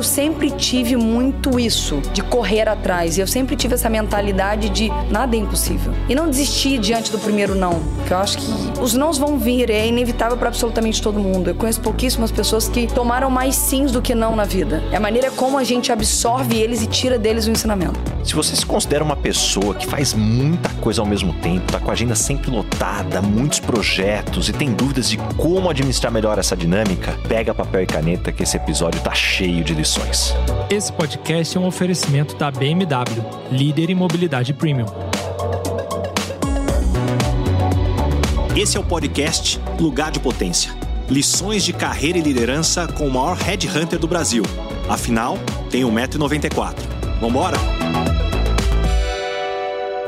eu sempre tive muito isso, de correr atrás. E eu sempre tive essa mentalidade de nada é impossível. E não desistir diante do primeiro não. Porque eu acho que os nãos vão vir, é inevitável para absolutamente todo mundo. Eu conheço pouquíssimas pessoas que tomaram mais sims do que não na vida. É a maneira como a gente absorve eles e tira deles o ensinamento. Se você se considera uma pessoa que faz muita coisa ao mesmo tempo, tá com a agenda sempre lotada, muitos projetos e tem dúvidas de como administrar melhor essa dinâmica, pega papel e caneta que esse episódio tá cheio de lições. Esse podcast é um oferecimento da BMW, líder em mobilidade premium. Esse é o podcast Lugar de Potência. Lições de carreira e liderança com o maior headhunter do Brasil. Afinal, tem 1,94m. Vambora?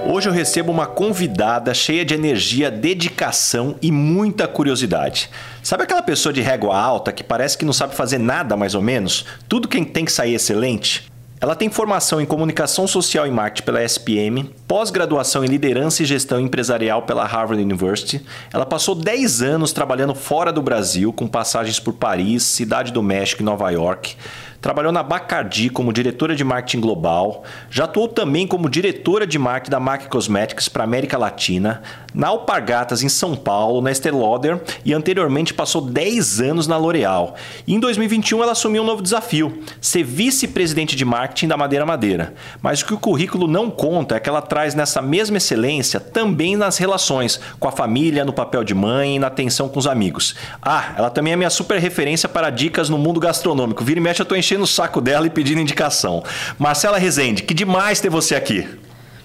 Hoje eu recebo uma convidada cheia de energia, dedicação e muita curiosidade. Sabe aquela pessoa de régua alta que parece que não sabe fazer nada mais ou menos? Tudo quem tem que sair excelente? Ela tem formação em comunicação social e marketing pela SPM, pós-graduação em liderança e gestão empresarial pela Harvard University. Ela passou 10 anos trabalhando fora do Brasil, com passagens por Paris, Cidade do México e Nova York. Trabalhou na Bacardi como diretora de marketing global, já atuou também como diretora de marketing da MAC Cosmetics para América Latina, na Alpargatas em São Paulo, na Estée Lauder e anteriormente passou 10 anos na L'Oréal. Em 2021 ela assumiu um novo desafio, ser vice-presidente de marketing da Madeira Madeira. Mas o que o currículo não conta é que ela traz nessa mesma excelência também nas relações com a família, no papel de mãe e na atenção com os amigos. Ah, ela também é minha super referência para dicas no mundo gastronômico. Vira e mexe eu tô enchendo enchendo o saco dela e pedindo indicação. Marcela Rezende, que demais ter você aqui.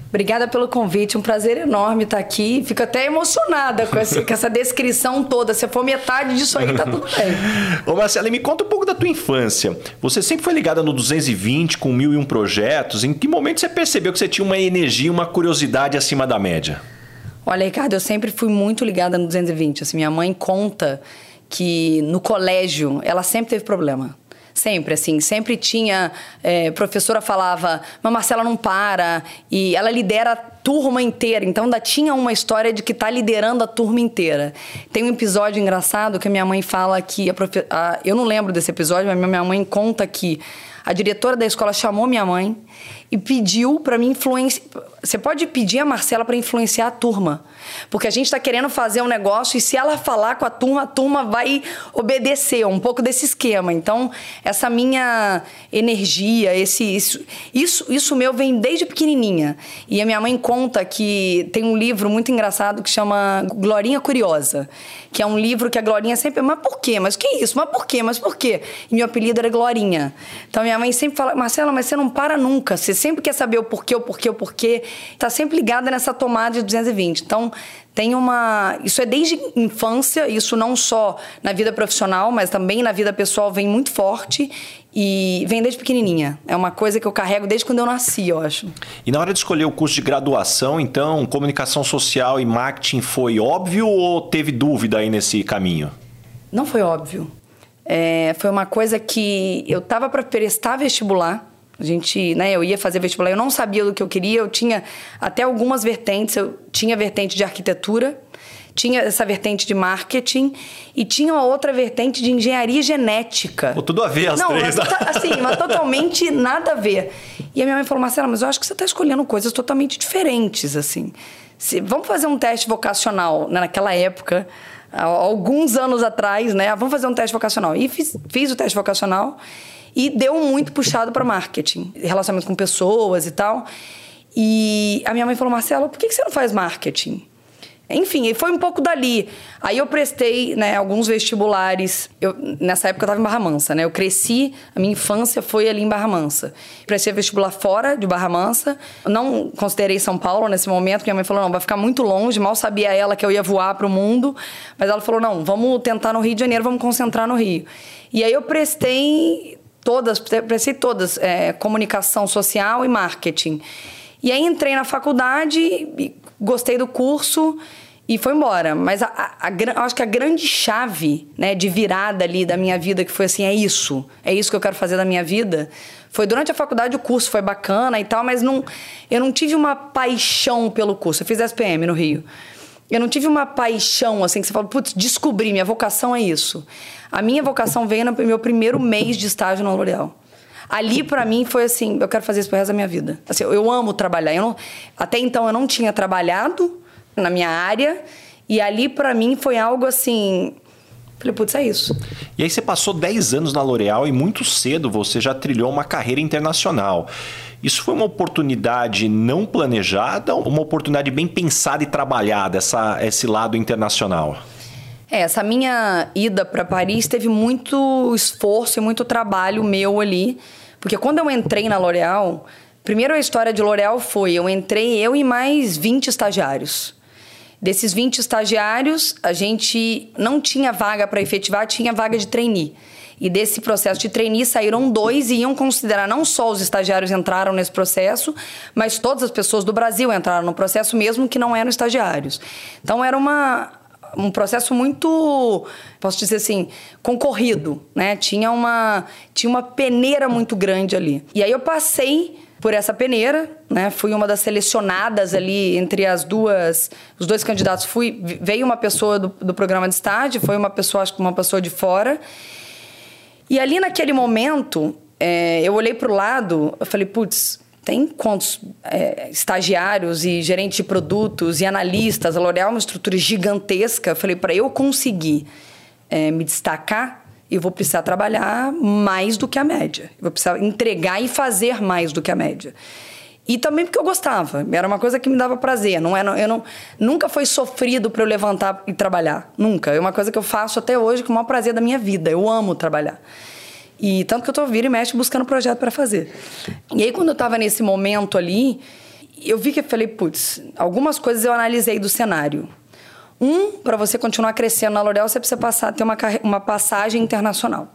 Obrigada pelo convite, um prazer enorme estar aqui. Fico até emocionada com, esse, com essa descrição toda. Se for metade disso aí, tá tudo bem. Ô Marcela, me conta um pouco da tua infância. Você sempre foi ligada no 220 com mil e um projetos. Em que momento você percebeu que você tinha uma energia, uma curiosidade acima da média? Olha, Ricardo, eu sempre fui muito ligada no 220. Assim, minha mãe conta que no colégio ela sempre teve problema. Sempre, assim. Sempre tinha. É, professora falava, mas Marcela não para. E ela lidera a turma inteira. Então ainda tinha uma história de que tá liderando a turma inteira. Tem um episódio engraçado que a minha mãe fala que. A profe... a, eu não lembro desse episódio, mas minha mãe conta que a diretora da escola chamou minha mãe e pediu para mim influenciar. Você pode pedir a Marcela para influenciar a turma. Porque a gente está querendo fazer um negócio e se ela falar com a turma, a turma vai obedecer. Um pouco desse esquema. Então, essa minha energia, esse isso, isso, isso meu vem desde pequenininha. E a minha mãe conta que tem um livro muito engraçado que chama Glorinha Curiosa. Que é um livro que a Glorinha sempre. Mas por quê? Mas que isso? Mas por quê? Mas por quê? E meu apelido era Glorinha. Então minha mãe sempre fala, Marcela, mas você não para nunca. Você sempre quer saber o porquê, o porquê, o porquê. Tá sempre ligada nessa tomada de 220. Então, tem uma. Isso é desde infância, isso não só na vida profissional, mas também na vida pessoal vem muito forte e vem desde pequenininha. É uma coisa que eu carrego desde quando eu nasci, eu acho. E na hora de escolher o curso de graduação, então, comunicação social e marketing foi óbvio ou teve dúvida aí nesse caminho? Não foi óbvio. É, foi uma coisa que eu estava para prestar vestibular a gente, né, eu ia fazer vestibular, eu não sabia do que eu queria, eu tinha até algumas vertentes, eu tinha vertente de arquitetura, tinha essa vertente de marketing e tinha uma outra vertente de engenharia genética. Pô, tudo a ver as não, três. Não, assim, mas totalmente nada a ver. E a minha mãe falou, Marcela, mas eu acho que você está escolhendo coisas totalmente diferentes, assim. Se, vamos fazer um teste vocacional né, naquela época, alguns anos atrás, né? Vamos fazer um teste vocacional. E fiz, fiz o teste vocacional e deu muito puxado para marketing, relacionamento com pessoas e tal. E a minha mãe falou: Marcelo, por que você não faz marketing? Enfim, foi um pouco dali. Aí eu prestei né, alguns vestibulares. Eu, nessa época eu estava em Barra Mansa, né? Eu cresci, a minha infância foi ali em Barra Mansa. Prestei vestibular fora de Barra Mansa. Não considerei São Paulo nesse momento. Minha mãe falou: não, vai ficar muito longe. Mal sabia ela que eu ia voar para o mundo. Mas ela falou: não, vamos tentar no Rio de Janeiro, vamos concentrar no Rio. E aí eu prestei todas, prestei todas, é, comunicação social e marketing. E aí entrei na faculdade, gostei do curso e foi embora. Mas a, a, a, acho que a grande chave né, de virada ali da minha vida, que foi assim, é isso, é isso que eu quero fazer da minha vida, foi durante a faculdade o curso foi bacana e tal, mas não, eu não tive uma paixão pelo curso. Eu fiz SPM no Rio. Eu não tive uma paixão, assim, que você fala, putz, descobri, minha vocação é isso. A minha vocação veio no meu primeiro mês de estágio na L'Oréal. Ali, para mim, foi assim: eu quero fazer isso pro resto da minha vida. Assim, eu amo trabalhar. Eu não, até então, eu não tinha trabalhado na minha área. E ali, para mim, foi algo assim. Falei, putz, é isso. E aí você passou 10 anos na L'Oréal e muito cedo você já trilhou uma carreira internacional. Isso foi uma oportunidade não planejada ou uma oportunidade bem pensada e trabalhada, essa, esse lado internacional? É, essa minha ida para Paris teve muito esforço e muito trabalho meu ali. Porque quando eu entrei na L'Oréal, primeiro a história de L'Oréal foi: eu entrei eu e mais 20 estagiários. Desses 20 estagiários, a gente não tinha vaga para efetivar, tinha vaga de trainee. E desse processo de trainee saíram dois e iam considerar não só os estagiários entraram nesse processo, mas todas as pessoas do Brasil entraram no processo, mesmo que não eram estagiários. Então era uma, um processo muito, posso dizer assim, concorrido, né? Tinha uma, tinha uma peneira muito grande ali. E aí eu passei por essa peneira, né? Fui uma das selecionadas ali entre as duas, os dois candidatos. Fui, veio uma pessoa do, do programa de estágio, foi uma pessoa, acho que uma pessoa de fora. E ali naquele momento, é, eu olhei para o lado, eu falei, putz, tem quantos é, estagiários e gerentes de produtos e analistas? A L'Oréal é uma estrutura gigantesca. Eu falei, para eu conseguir é, me destacar, eu vou precisar trabalhar mais do que a média. Eu vou precisar entregar e fazer mais do que a média. E também porque eu gostava. Era uma coisa que me dava prazer. Não era, eu não, nunca foi sofrido para eu levantar e trabalhar. Nunca. É uma coisa que eu faço até hoje com o maior prazer da minha vida. Eu amo trabalhar. E tanto que eu tô vira e mexe buscando projeto para fazer. E aí, quando eu estava nesse momento ali, eu vi que eu falei, putz, algumas coisas eu analisei do cenário. Um, para você continuar crescendo na L'Oréal, você precisa passar, ter uma, uma passagem internacional.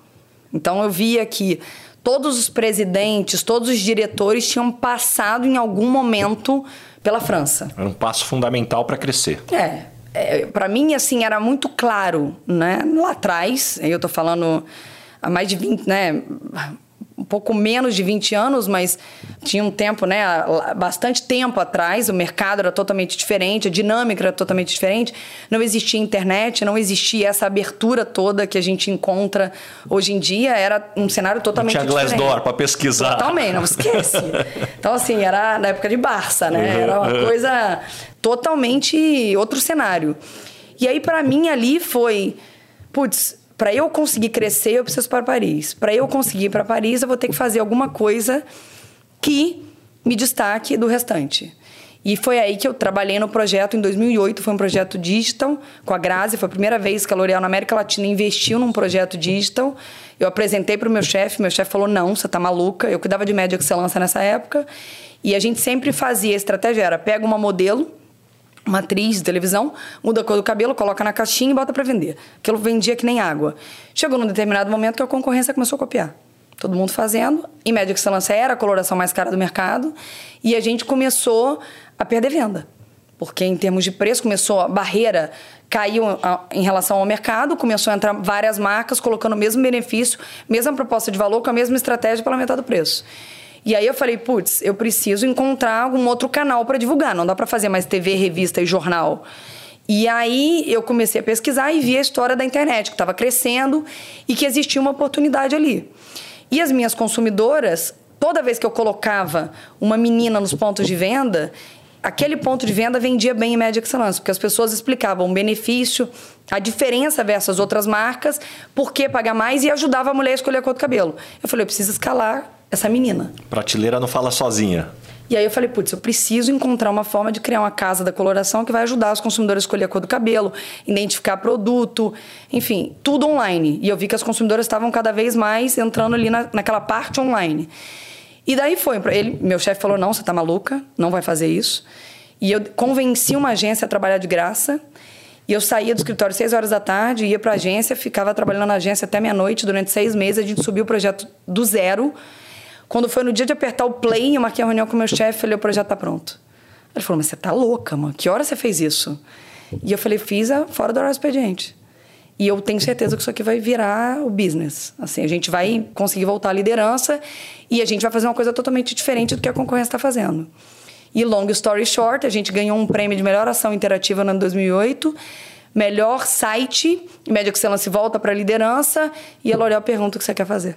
Então, eu via que todos os presidentes, todos os diretores tinham passado em algum momento pela França. Era um passo fundamental para crescer. É. é para mim, assim, era muito claro, né? Lá atrás, eu estou falando há mais de 20, né? Um pouco menos de 20 anos, mas tinha um tempo, né? Bastante tempo atrás, o mercado era totalmente diferente, a dinâmica era totalmente diferente. Não existia internet, não existia essa abertura toda que a gente encontra hoje em dia. Era um cenário totalmente não tinha diferente. Glassdoor para pesquisar. Totalmente, não esquece. então, assim, era na época de Barça, né? Era uma coisa totalmente outro cenário. E aí, para mim, ali foi... Putz, para eu conseguir crescer, eu preciso para Paris. Para eu conseguir ir para Paris, eu vou ter que fazer alguma coisa que me destaque do restante. E foi aí que eu trabalhei no projeto em 2008, foi um projeto digital com a Grazi, foi a primeira vez que a L'Oréal na América Latina investiu num projeto digital. Eu apresentei para o meu chefe, meu chefe falou: "Não, você tá maluca". Eu cuidava de média excelência nessa época, e a gente sempre fazia a estratégia era pega uma modelo uma atriz de televisão, muda a cor do cabelo, coloca na caixinha e bota para vender. Aquilo vendia que nem água. Chegou num determinado momento que a concorrência começou a copiar. Todo mundo fazendo. Em média excelência era a coloração mais cara do mercado. E a gente começou a perder venda. Porque em termos de preço, começou a barreira caiu em relação ao mercado, começou a entrar várias marcas colocando o mesmo benefício, mesma proposta de valor, com a mesma estratégia pela metade do preço. E aí eu falei, putz, eu preciso encontrar algum outro canal para divulgar. Não dá para fazer mais TV, revista e jornal. E aí eu comecei a pesquisar e vi a história da internet, que estava crescendo e que existia uma oportunidade ali. E as minhas consumidoras, toda vez que eu colocava uma menina nos pontos de venda, aquele ponto de venda vendia bem em média excelência, porque as pessoas explicavam o benefício, a diferença versus outras marcas, por que pagar mais e ajudava a mulher a escolher a cor do cabelo. Eu falei, eu preciso escalar essa menina. Prateleira não fala sozinha. E aí eu falei, putz, eu preciso encontrar uma forma de criar uma casa da coloração que vai ajudar os consumidores a escolher a cor do cabelo, identificar produto, enfim, tudo online. E eu vi que as consumidoras estavam cada vez mais entrando ali na, naquela parte online. E daí foi ele, meu chefe falou: "Não, você tá maluca, não vai fazer isso". E eu convenci uma agência a trabalhar de graça. E eu saía do escritório às seis horas da tarde, ia para a agência, ficava trabalhando na agência até meia-noite durante seis meses. A gente subiu o projeto do zero quando foi no dia de apertar o play, eu marquei a reunião com o meu chefe, falei, o projeto tá pronto. Ele falou, mas você tá louca, mano? Que hora você fez isso? E eu falei, fiz a fora do horário expediente. E eu tenho certeza que isso aqui vai virar o business. Assim, a gente vai conseguir voltar à liderança e a gente vai fazer uma coisa totalmente diferente do que a concorrência está fazendo. E long story short, a gente ganhou um prêmio de melhor ação interativa no ano 2008, melhor site, Média Excelência volta para a liderança e a L'Oréal pergunta o que você quer fazer.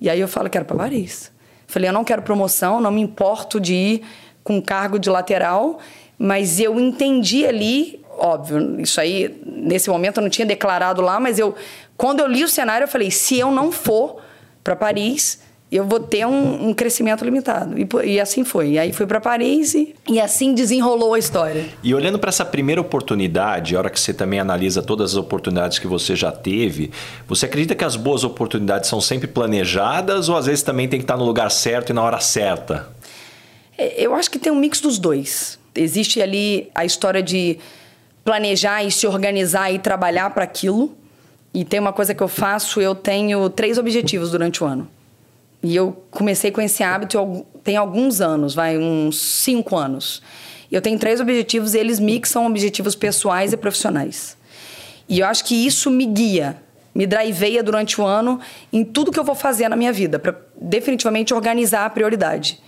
E aí eu falo, quero para Paris. Falei, eu não quero promoção, não me importo de ir com cargo de lateral, mas eu entendi ali, óbvio, isso aí, nesse momento eu não tinha declarado lá, mas eu, quando eu li o cenário, eu falei, se eu não for para Paris, eu vou ter um, um crescimento limitado. E, e, assim foi. E aí fui para Paris e, e, assim desenrolou a história. E olhando para essa primeira oportunidade, a hora que você também analisa todas as oportunidades que você já teve, você acredita que as boas oportunidades são sempre planejadas ou às vezes também tem que estar no lugar certo e na hora certa? É, eu acho que tem um mix dos dois. Existe ali a história de planejar e se organizar e trabalhar para aquilo. E tem uma coisa que eu faço, eu tenho três objetivos durante o ano. E eu comecei com esse hábito tem alguns anos, vai, uns cinco anos. Eu tenho três objetivos e eles mixam objetivos pessoais e profissionais. E eu acho que isso me guia, me driveia durante o ano em tudo que eu vou fazer na minha vida, para definitivamente organizar a prioridade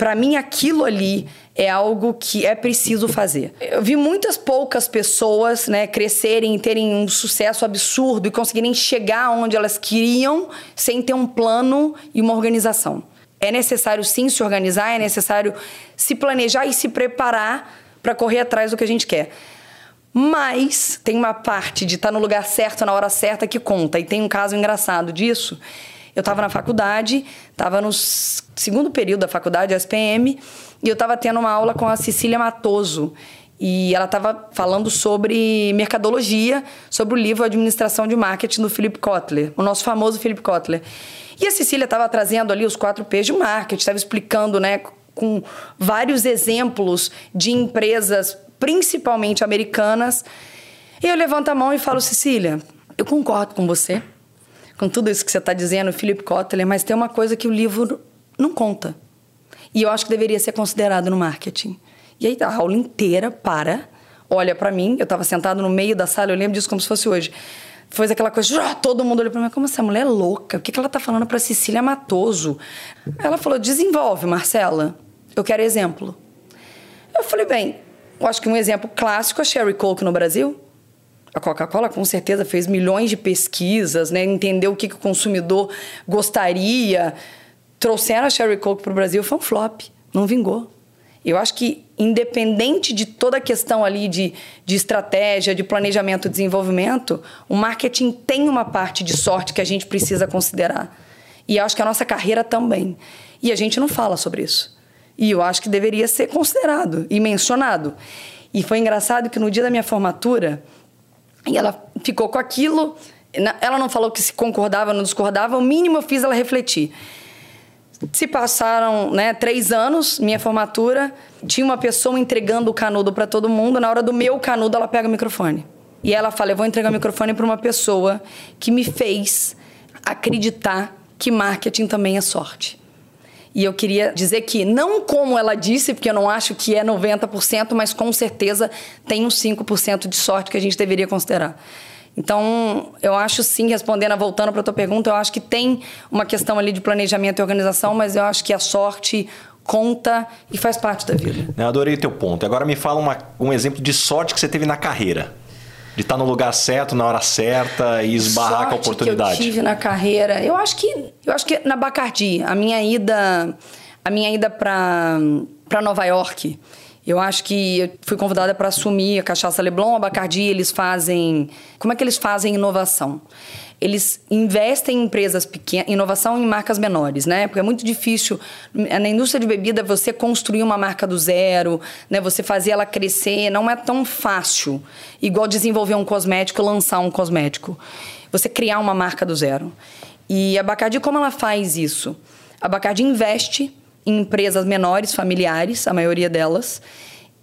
para mim aquilo ali é algo que é preciso fazer. Eu vi muitas poucas pessoas, né, crescerem, terem um sucesso absurdo e conseguirem chegar onde elas queriam sem ter um plano e uma organização. É necessário sim se organizar, é necessário se planejar e se preparar para correr atrás do que a gente quer. Mas tem uma parte de estar tá no lugar certo na hora certa que conta. E tem um caso engraçado disso, eu estava na faculdade, estava no segundo período da faculdade, SPM, e eu estava tendo uma aula com a Cecília Matoso. E ela estava falando sobre mercadologia, sobre o livro Administração de Marketing do Philip Kotler, o nosso famoso Philip Kotler. E a Cecília estava trazendo ali os quatro P's de marketing, estava explicando, né, com vários exemplos de empresas, principalmente americanas. E eu levanto a mão e falo, Cecília, eu concordo com você com tudo isso que você está dizendo, Philip Kotler, mas tem uma coisa que o livro não conta. E eu acho que deveria ser considerado no marketing. E aí a aula inteira para, olha para mim, eu estava sentado no meio da sala, eu lembro disso como se fosse hoje. Foi aquela coisa, todo mundo olhou para mim, como essa mulher é louca? O que, que ela está falando para Cecília Matoso? Ela falou, desenvolve, Marcela. Eu quero exemplo. Eu falei, bem, eu acho que um exemplo clássico é Sherry Coke no Brasil. A Coca-Cola com certeza fez milhões de pesquisas, né? entendeu o que, que o consumidor gostaria. Trouxeram a Sherry Coke para o Brasil, foi um flop, não vingou. Eu acho que, independente de toda a questão ali de, de estratégia, de planejamento e desenvolvimento, o marketing tem uma parte de sorte que a gente precisa considerar. E acho que a nossa carreira também. E a gente não fala sobre isso. E eu acho que deveria ser considerado e mencionado. E foi engraçado que no dia da minha formatura, e ela ficou com aquilo. Ela não falou que se concordava ou não discordava, o mínimo eu fiz ela refletir. Se passaram né, três anos, minha formatura, tinha uma pessoa entregando o canudo para todo mundo. Na hora do meu canudo, ela pega o microfone. E ela fala: Eu vou entregar o microfone para uma pessoa que me fez acreditar que marketing também é sorte. E eu queria dizer que, não como ela disse, porque eu não acho que é 90%, mas com certeza tem uns 5% de sorte que a gente deveria considerar. Então, eu acho sim, respondendo, voltando para a tua pergunta, eu acho que tem uma questão ali de planejamento e organização, mas eu acho que a sorte conta e faz parte da vida. Eu adorei teu ponto. Agora me fala uma, um exemplo de sorte que você teve na carreira. De estar no lugar certo, na hora certa e esbarrar Sorte com a oportunidade. Que eu tive na carreira. Eu acho que eu acho que na Bacardi, a minha ida a minha ida para para Nova York, eu acho que eu fui convidada para assumir a Cachaça Leblon, a Bacardi, eles fazem, como é que eles fazem inovação? eles investem em empresas pequenas, inovação em marcas menores, né? Porque é muito difícil na indústria de bebida você construir uma marca do zero, né? Você fazer ela crescer, não é tão fácil, igual desenvolver um cosmético, lançar um cosmético. Você criar uma marca do zero. E a Bacardi, como ela faz isso? A Bacardi investe em empresas menores, familiares, a maioria delas,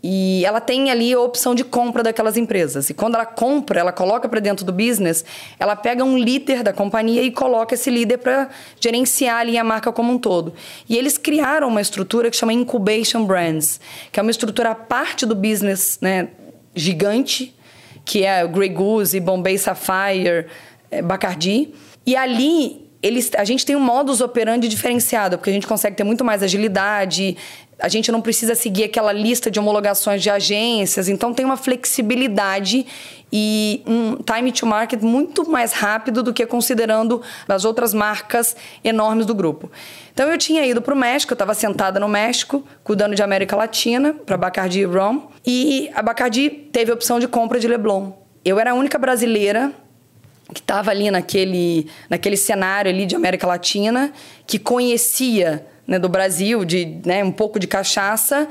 e ela tem ali a opção de compra daquelas empresas. E quando ela compra, ela coloca para dentro do business, ela pega um líder da companhia e coloca esse líder para gerenciar ali a marca como um todo. E eles criaram uma estrutura que chama Incubation Brands, que é uma estrutura à parte do business né, gigante, que é Grey Goose, Bombay Sapphire, é, Bacardi. E ali eles, a gente tem um modus operandi diferenciado, porque a gente consegue ter muito mais agilidade, a gente não precisa seguir aquela lista de homologações de agências, então tem uma flexibilidade e um time to market muito mais rápido do que considerando as outras marcas enormes do grupo. Então eu tinha ido para o México, eu estava sentada no México, cuidando de América Latina, para Bacardi e Rum, e a Bacardi teve a opção de compra de Leblon. Eu era a única brasileira que estava ali naquele, naquele cenário ali de América Latina, que conhecia né, do Brasil, de né, um pouco de cachaça,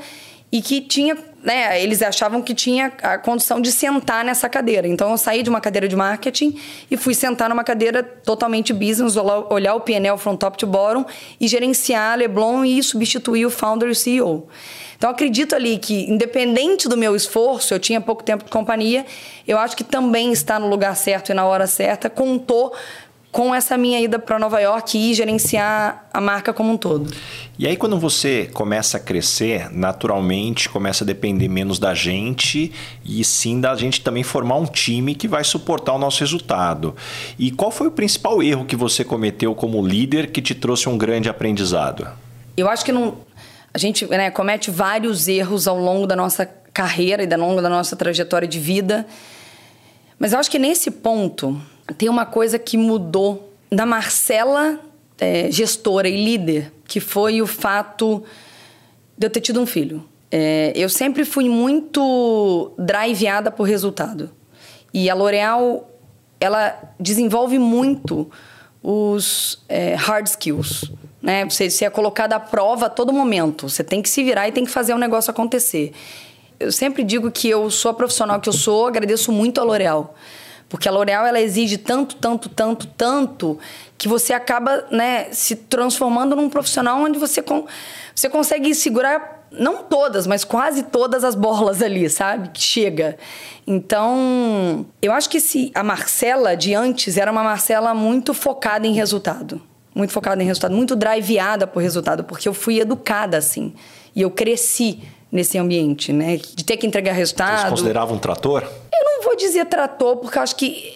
e que tinha, né, eles achavam que tinha a condição de sentar nessa cadeira. Então eu saí de uma cadeira de marketing e fui sentar numa cadeira totalmente business, olhar o PNL from top to bottom e gerenciar a Leblon e substituir o founder e o CEO. Então acredito ali que, independente do meu esforço, eu tinha pouco tempo de companhia, eu acho que também está no lugar certo e na hora certa, contou com essa minha ida para Nova York e gerenciar a marca como um todo. E aí, quando você começa a crescer, naturalmente começa a depender menos da gente e sim da gente também formar um time que vai suportar o nosso resultado. E qual foi o principal erro que você cometeu como líder que te trouxe um grande aprendizado? Eu acho que não, a gente né, comete vários erros ao longo da nossa carreira e ao longo da nossa trajetória de vida. Mas eu acho que nesse ponto tem uma coisa que mudou da Marcela, é, gestora e líder, que foi o fato de eu ter tido um filho. É, eu sempre fui muito driveada por resultado. E a L'Oréal, ela desenvolve muito os é, hard skills. Né? Você, você é colocado à prova a todo momento. Você tem que se virar e tem que fazer o negócio acontecer. Eu sempre digo que eu sou a profissional que eu sou, agradeço muito a L'Oréal. Porque a L'Oréal ela exige tanto, tanto, tanto, tanto que você acaba né, se transformando num profissional onde você, com, você consegue segurar não todas, mas quase todas as bolas ali, sabe? Que chega. Então, eu acho que se a Marcela de antes era uma Marcela muito focada em resultado. Muito focada em resultado, muito driveada por resultado, porque eu fui educada assim. E eu cresci nesse ambiente, né? De ter que entregar resultado. Você considerava um trator? Eu não vou dizer trator, porque eu acho que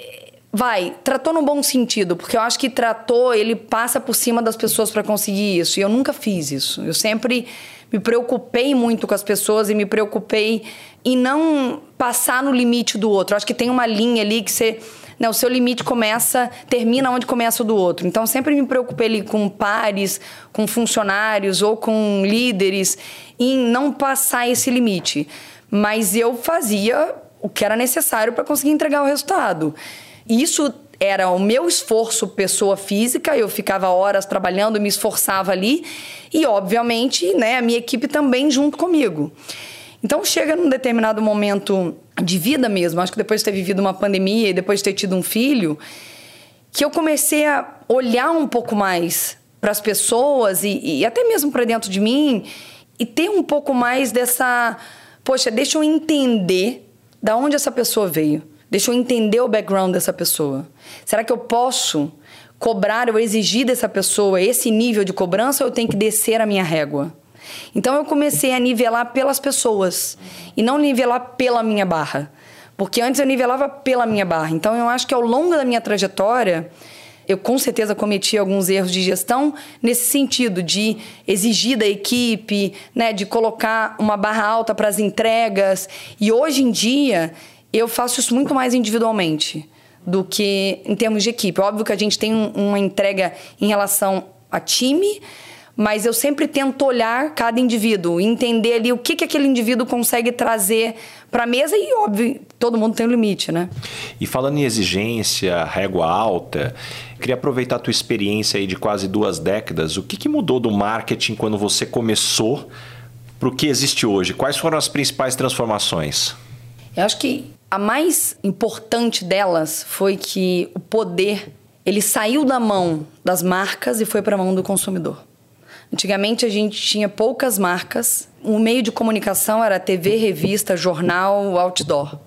vai, tratou no bom sentido, porque eu acho que tratou, ele passa por cima das pessoas para conseguir isso. E eu nunca fiz isso. Eu sempre me preocupei muito com as pessoas e me preocupei em não passar no limite do outro. Eu acho que tem uma linha ali que você né, o seu limite começa, termina onde começa o do outro. Então, sempre me preocupei ali com pares, com funcionários ou com líderes, em não passar esse limite. Mas eu fazia o que era necessário para conseguir entregar o resultado. Isso era o meu esforço pessoa física, eu ficava horas trabalhando, me esforçava ali e obviamente, né, a minha equipe também junto comigo. Então chega num determinado momento de vida mesmo, acho que depois de ter vivido uma pandemia e depois de ter tido um filho, que eu comecei a olhar um pouco mais para as pessoas e, e até mesmo para dentro de mim e ter um pouco mais dessa, poxa, deixa eu entender da onde essa pessoa veio. Deixa eu entender o background dessa pessoa. Será que eu posso cobrar ou exigir dessa pessoa esse nível de cobrança ou eu tenho que descer a minha régua? Então eu comecei a nivelar pelas pessoas e não nivelar pela minha barra. Porque antes eu nivelava pela minha barra. Então eu acho que ao longo da minha trajetória, eu com certeza cometi alguns erros de gestão nesse sentido de exigir da equipe, né, de colocar uma barra alta para as entregas. E hoje em dia eu faço isso muito mais individualmente do que em termos de equipe. Óbvio que a gente tem uma entrega em relação a time, mas eu sempre tento olhar cada indivíduo, entender ali o que, que aquele indivíduo consegue trazer para a mesa e, óbvio, todo mundo tem um limite, né? E falando em exigência, régua alta, queria aproveitar a tua experiência aí de quase duas décadas. O que, que mudou do marketing quando você começou para o que existe hoje? Quais foram as principais transformações? Eu acho que a mais importante delas foi que o poder ele saiu da mão das marcas e foi para a mão do consumidor. Antigamente a gente tinha poucas marcas. O meio de comunicação era TV, revista, jornal, outdoor,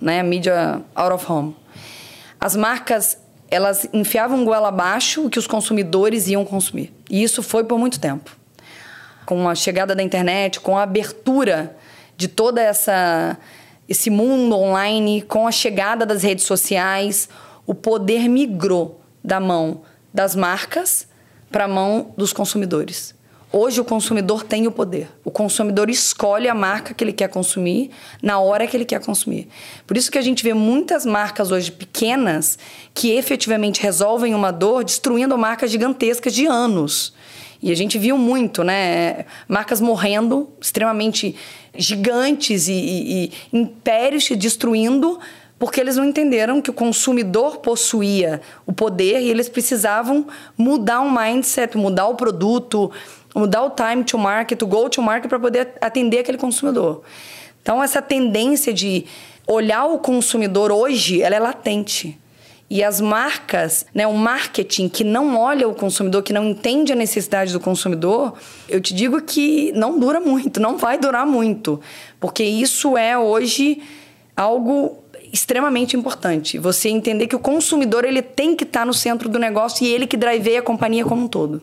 né? Mídia out of home. As marcas elas enfiavam goela abaixo o que os consumidores iam consumir. E isso foi por muito tempo. Com a chegada da internet, com a abertura de toda essa esse mundo online, com a chegada das redes sociais, o poder migrou da mão das marcas para a mão dos consumidores. Hoje o consumidor tem o poder. O consumidor escolhe a marca que ele quer consumir na hora que ele quer consumir. Por isso que a gente vê muitas marcas hoje pequenas que efetivamente resolvem uma dor destruindo marcas gigantescas de anos. E a gente viu muito, né? Marcas morrendo, extremamente gigantes e, e, e impérios se destruindo porque eles não entenderam que o consumidor possuía o poder e eles precisavam mudar o mindset, mudar o produto, mudar o time to market, o go to market para poder atender aquele consumidor. Então essa tendência de olhar o consumidor hoje, ela é latente. E as marcas, né, o marketing que não olha o consumidor, que não entende a necessidade do consumidor, eu te digo que não dura muito, não vai durar muito. Porque isso é hoje algo extremamente importante. Você entender que o consumidor ele tem que estar no centro do negócio e ele que driveia a companhia como um todo.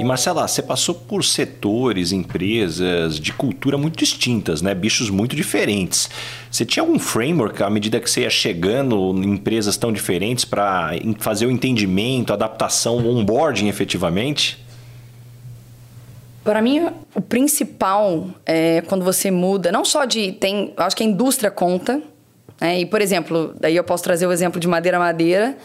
E Marcela, você passou por setores, empresas de cultura muito distintas, né? Bichos muito diferentes. Você tinha algum framework à medida que você ia chegando em empresas tão diferentes para fazer o entendimento, adaptação, onboarding efetivamente? Para mim, o principal é quando você muda, não só de. Tem, acho que a indústria conta. Né? E, por exemplo, daí eu posso trazer o exemplo de madeira madeira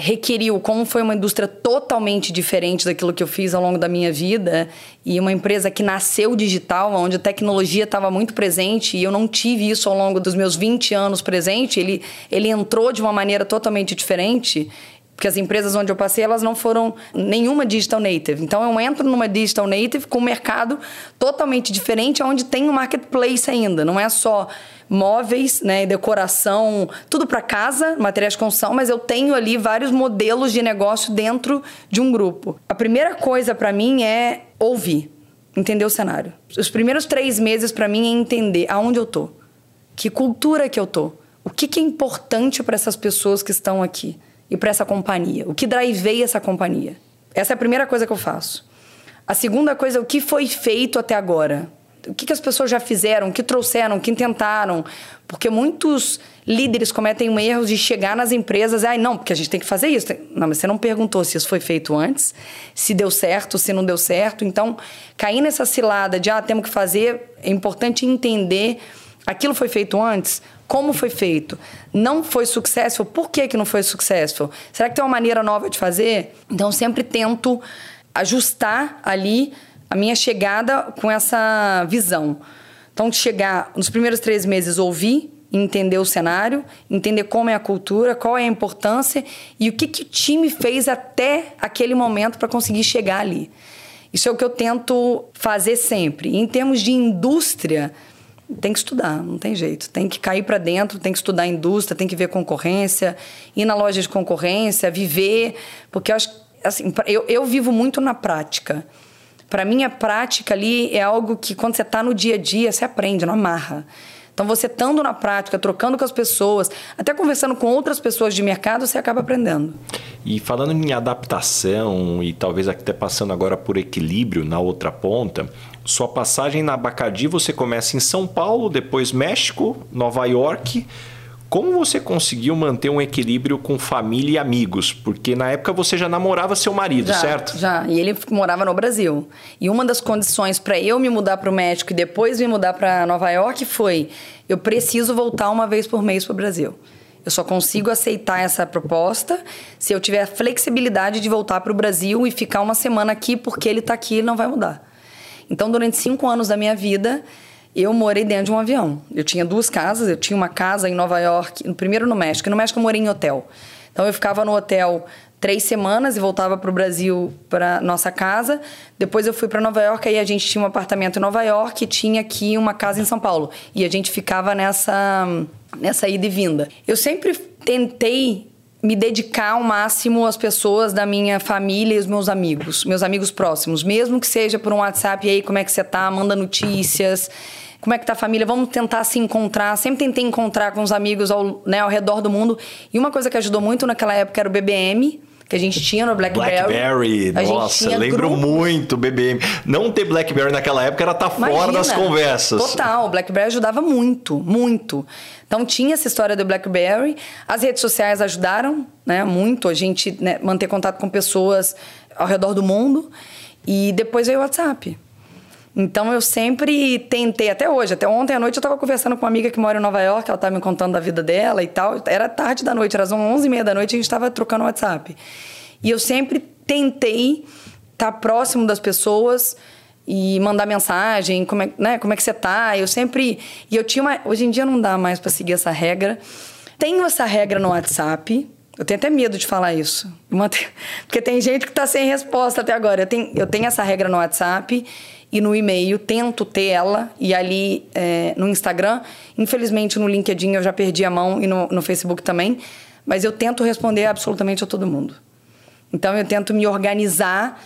requeriu, como foi uma indústria totalmente diferente daquilo que eu fiz ao longo da minha vida e uma empresa que nasceu digital, onde a tecnologia estava muito presente e eu não tive isso ao longo dos meus 20 anos presente, ele, ele entrou de uma maneira totalmente diferente. Porque as empresas onde eu passei, elas não foram nenhuma digital native. Então eu entro numa digital native com um mercado totalmente diferente, onde tem um marketplace ainda. Não é só móveis, né, decoração, tudo para casa, materiais de construção, mas eu tenho ali vários modelos de negócio dentro de um grupo. A primeira coisa para mim é ouvir, entender o cenário. Os primeiros três meses para mim é entender aonde eu tô, que cultura que eu tô, o que, que é importante para essas pessoas que estão aqui e para essa companhia, o que driveia essa companhia. Essa é a primeira coisa que eu faço. A segunda coisa é o que foi feito até agora o que, que as pessoas já fizeram, o que trouxeram, o que tentaram. Porque muitos líderes cometem um erro de chegar nas empresas e, ah, não, porque a gente tem que fazer isso. Não, mas você não perguntou se isso foi feito antes, se deu certo, se não deu certo. Então, cair nessa cilada de, ah, temos que fazer, é importante entender aquilo foi feito antes, como foi feito, não foi sucesso, por que, que não foi sucesso? Será que tem uma maneira nova de fazer? Então, sempre tento ajustar ali a minha chegada com essa visão. Então, chegar nos primeiros três meses, ouvir, entender o cenário, entender como é a cultura, qual é a importância e o que, que o time fez até aquele momento para conseguir chegar ali. Isso é o que eu tento fazer sempre. Em termos de indústria, tem que estudar, não tem jeito. Tem que cair para dentro, tem que estudar a indústria, tem que ver concorrência, ir na loja de concorrência, viver. Porque eu acho assim, eu, eu vivo muito na prática. Para mim, a prática ali é algo que, quando você está no dia a dia, você aprende, não amarra. Então, você estando na prática, trocando com as pessoas, até conversando com outras pessoas de mercado, você acaba aprendendo. E falando em adaptação e talvez até passando agora por equilíbrio na outra ponta, sua passagem na Bacardi você começa em São Paulo, depois México, Nova York. Como você conseguiu manter um equilíbrio com família e amigos? Porque na época você já namorava seu marido, já, certo? Já, e ele morava no Brasil. E uma das condições para eu me mudar para o México e depois me mudar para Nova York foi: eu preciso voltar uma vez por mês para o Brasil. Eu só consigo aceitar essa proposta se eu tiver a flexibilidade de voltar para o Brasil e ficar uma semana aqui, porque ele está aqui e não vai mudar. Então, durante cinco anos da minha vida, eu morei dentro de um avião. Eu tinha duas casas, eu tinha uma casa em Nova York, primeiro no México, no México eu morei em hotel. Então eu ficava no hotel três semanas e voltava para o Brasil para nossa casa. Depois eu fui para Nova York e a gente tinha um apartamento em Nova York e tinha aqui uma casa em São Paulo e a gente ficava nessa nessa ida e vinda. Eu sempre tentei me dedicar ao máximo às pessoas da minha família e os meus amigos, meus amigos próximos, mesmo que seja por um WhatsApp, e aí, como é que você tá? Manda notícias. Como é que tá a família? Vamos tentar se encontrar. Sempre tentei encontrar com os amigos ao, né, ao redor do mundo. E uma coisa que ajudou muito naquela época era o BBM que a gente tinha no BlackBerry. BlackBerry, a nossa, lembro grupos. muito BBM. Não ter BlackBerry naquela época era estar tá fora das conversas. Total, o BlackBerry ajudava muito, muito. Então tinha essa história do BlackBerry. As redes sociais ajudaram, né, muito a gente né, manter contato com pessoas ao redor do mundo. E depois veio o WhatsApp. Então eu sempre tentei, até hoje, até ontem à noite eu estava conversando com uma amiga que mora em Nova York, ela estava me contando da vida dela e tal. Era tarde da noite, era às 11 e meia da noite, a gente estava trocando WhatsApp. E eu sempre tentei estar tá próximo das pessoas e mandar mensagem, como é, né, como é que você tá? Eu sempre. E eu tinha uma. Hoje em dia não dá mais para seguir essa regra. Tenho essa regra no WhatsApp. Eu tenho até medo de falar isso. Porque tem gente que está sem resposta até agora. Eu tenho, eu tenho essa regra no WhatsApp e no e-mail, tento ter ela, e ali é, no Instagram. Infelizmente, no LinkedIn eu já perdi a mão e no, no Facebook também, mas eu tento responder absolutamente a todo mundo. Então, eu tento me organizar.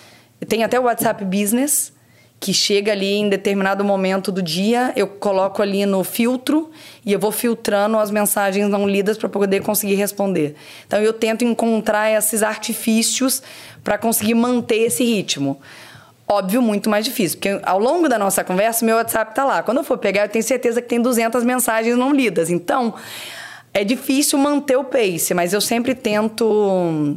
Tem até o WhatsApp Business, que chega ali em determinado momento do dia, eu coloco ali no filtro e eu vou filtrando as mensagens não lidas para poder conseguir responder. Então eu tento encontrar esses artifícios para conseguir manter esse ritmo. Óbvio, muito mais difícil, porque ao longo da nossa conversa, meu WhatsApp tá lá. Quando eu for pegar, eu tenho certeza que tem 200 mensagens não lidas. Então, é difícil manter o pace, mas eu sempre tento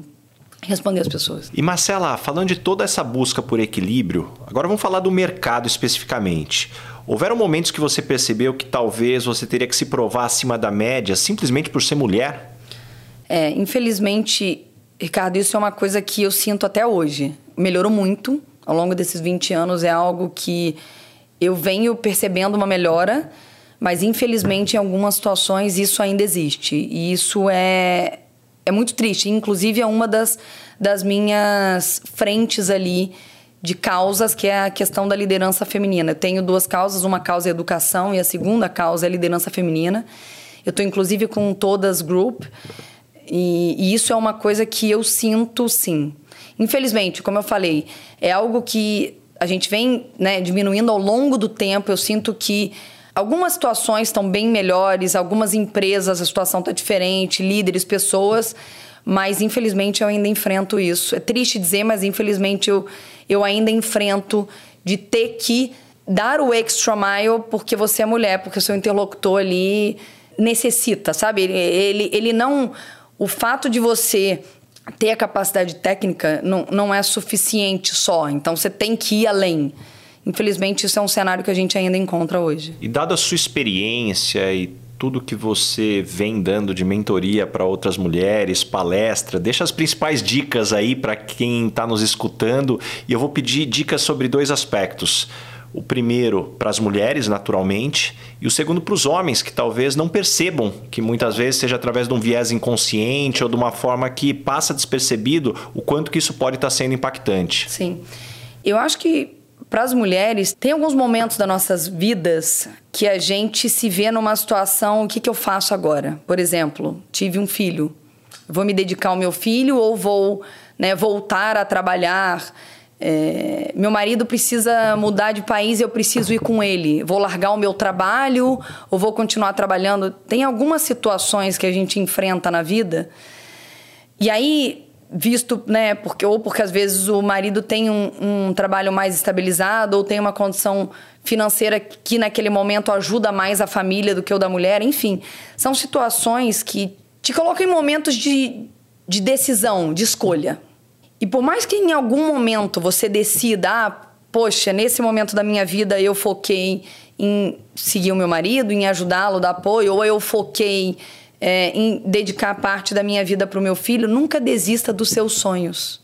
responder as pessoas. E Marcela, falando de toda essa busca por equilíbrio, agora vamos falar do mercado especificamente. Houveram momentos que você percebeu que talvez você teria que se provar acima da média simplesmente por ser mulher? É, infelizmente, Ricardo, isso é uma coisa que eu sinto até hoje. Melhorou muito ao longo desses 20 anos é algo que eu venho percebendo uma melhora, mas infelizmente em algumas situações isso ainda existe. E isso é, é muito triste. Inclusive é uma das, das minhas frentes ali de causas, que é a questão da liderança feminina. Eu tenho duas causas, uma causa é educação e a segunda causa é liderança feminina. Eu estou inclusive com todas group e, e isso é uma coisa que eu sinto sim. Infelizmente, como eu falei, é algo que a gente vem né, diminuindo ao longo do tempo. Eu sinto que algumas situações estão bem melhores, algumas empresas a situação está diferente, líderes, pessoas, mas infelizmente eu ainda enfrento isso. É triste dizer, mas infelizmente eu, eu ainda enfrento de ter que dar o extra mile porque você é mulher, porque o seu interlocutor ali necessita, sabe? Ele, ele, ele não. O fato de você ter a capacidade técnica não, não é suficiente só. Então você tem que ir além. Infelizmente, isso é um cenário que a gente ainda encontra hoje. E dada a sua experiência e tudo que você vem dando de mentoria para outras mulheres, palestra, deixa as principais dicas aí para quem está nos escutando. E eu vou pedir dicas sobre dois aspectos. O primeiro para as mulheres, naturalmente, e o segundo para os homens, que talvez não percebam que muitas vezes seja através de um viés inconsciente ou de uma forma que passa despercebido o quanto que isso pode estar tá sendo impactante. Sim. Eu acho que para as mulheres, tem alguns momentos das nossas vidas que a gente se vê numa situação: o que, que eu faço agora? Por exemplo, tive um filho. Vou me dedicar ao meu filho ou vou né, voltar a trabalhar? É, meu marido precisa mudar de país, eu preciso ir com ele. Vou largar o meu trabalho ou vou continuar trabalhando? Tem algumas situações que a gente enfrenta na vida. E aí, visto, né, porque ou porque às vezes o marido tem um, um trabalho mais estabilizado ou tem uma condição financeira que naquele momento ajuda mais a família do que o da mulher, enfim, são situações que te colocam em momentos de, de decisão, de escolha. E por mais que em algum momento você decida, ah, poxa, nesse momento da minha vida eu foquei em seguir o meu marido, em ajudá-lo, dar apoio, ou eu foquei é, em dedicar parte da minha vida para o meu filho, nunca desista dos seus sonhos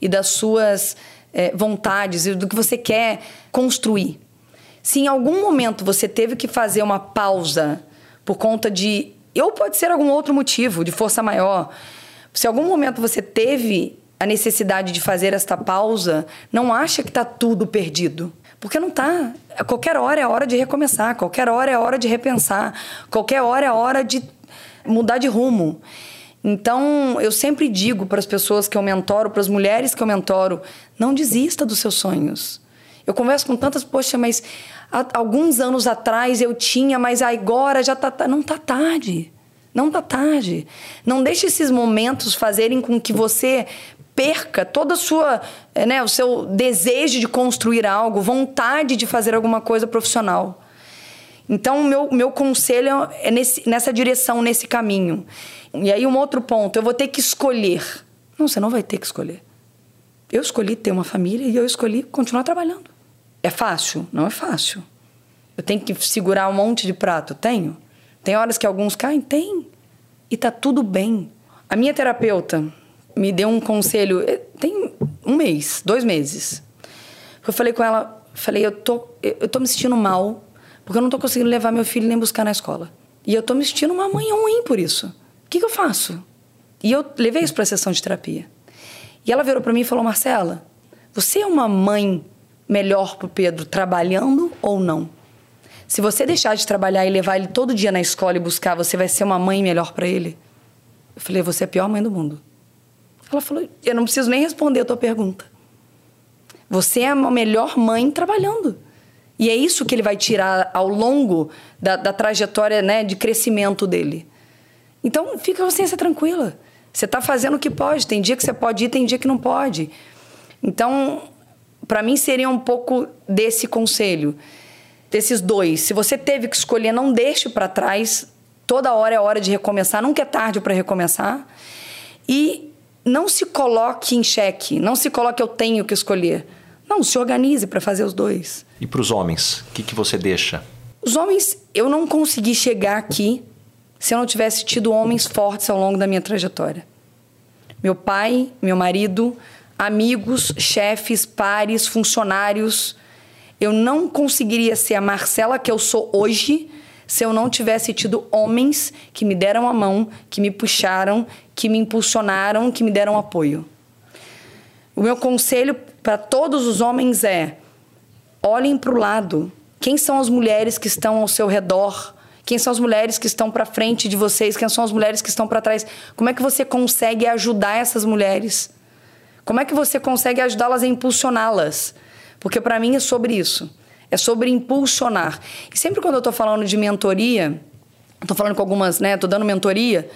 e das suas é, vontades e do que você quer construir. Se em algum momento você teve que fazer uma pausa por conta de. Ou pode ser algum outro motivo, de força maior. Se em algum momento você teve a necessidade de fazer esta pausa, não acha que está tudo perdido. Porque não está. Qualquer hora é hora de recomeçar, qualquer hora é hora de repensar, qualquer hora é hora de mudar de rumo. Então, eu sempre digo para as pessoas que eu mentoro, para as mulheres que eu mentoro, não desista dos seus sonhos. Eu converso com tantas, poxa, mas há alguns anos atrás eu tinha, mas agora já tá, tá não tá tarde. Não tá tarde. Não deixe esses momentos fazerem com que você perca toda a sua, né, o seu desejo de construir algo, vontade de fazer alguma coisa profissional. Então, o meu, meu conselho é nesse, nessa direção, nesse caminho. E aí, um outro ponto, eu vou ter que escolher. Não, você não vai ter que escolher. Eu escolhi ter uma família e eu escolhi continuar trabalhando. É fácil? Não é fácil. Eu tenho que segurar um monte de prato? Tenho. Tem horas que alguns caem? Tem. E tá tudo bem. A minha terapeuta me deu um conselho, eh, tem um mês, dois meses. Eu falei com ela, falei, eu tô, eu tô me sentindo mal porque eu não estou conseguindo levar meu filho nem buscar na escola. E eu estou me sentindo uma mãe ruim por isso. O que, que eu faço? E eu levei isso para a sessão de terapia. E ela virou para mim e falou: Marcela, você é uma mãe melhor para o Pedro trabalhando ou não? Se você deixar de trabalhar e levar ele todo dia na escola e buscar, você vai ser uma mãe melhor para ele? Eu falei: você é a pior mãe do mundo. Ela falou: eu não preciso nem responder a tua pergunta. Você é a melhor mãe trabalhando. E é isso que ele vai tirar ao longo da, da trajetória né, de crescimento dele. Então, fica a consciência tranquila. Você está fazendo o que pode. Tem dia que você pode ir, tem dia que não pode. Então, para mim, seria um pouco desse conselho. Desses dois. Se você teve que escolher, não deixe para trás. Toda hora é hora de recomeçar. Nunca é tarde para recomeçar. E não se coloque em xeque. Não se coloque, eu tenho que escolher. Não, se organize para fazer os dois. E para os homens, o que, que você deixa? Os homens, eu não consegui chegar aqui se eu não tivesse tido homens fortes ao longo da minha trajetória. Meu pai, meu marido, amigos, chefes, pares, funcionários. Eu não conseguiria ser a Marcela que eu sou hoje se eu não tivesse tido homens que me deram a mão, que me puxaram, que me impulsionaram, que me deram apoio. O meu conselho para todos os homens é: olhem para o lado. Quem são as mulheres que estão ao seu redor? Quem são as mulheres que estão para frente de vocês? Quem são as mulheres que estão para trás? Como é que você consegue ajudar essas mulheres? Como é que você consegue ajudá-las a impulsioná-las? Porque para mim é sobre isso. É sobre impulsionar. E sempre quando eu estou falando de mentoria, estou falando com algumas, né? Estou dando mentoria.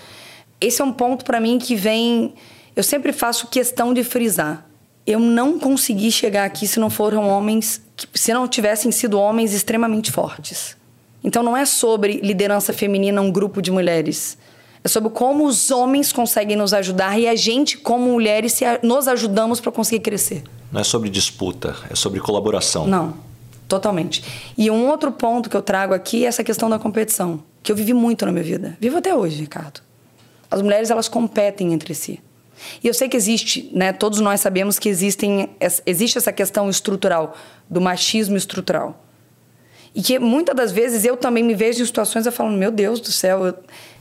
Esse é um ponto para mim que vem. Eu sempre faço questão de frisar eu não consegui chegar aqui se não foram homens, se não tivessem sido homens extremamente fortes. Então não é sobre liderança feminina, um grupo de mulheres. É sobre como os homens conseguem nos ajudar e a gente, como mulheres, nos ajudamos para conseguir crescer. Não é sobre disputa, é sobre colaboração. Não, totalmente. E um outro ponto que eu trago aqui é essa questão da competição, que eu vivi muito na minha vida. Vivo até hoje, Ricardo. As mulheres, elas competem entre si. E eu sei que existe, né, todos nós sabemos que existem, existe essa questão estrutural, do machismo estrutural. E que muitas das vezes eu também me vejo em situações eu falo, meu Deus do céu, eu,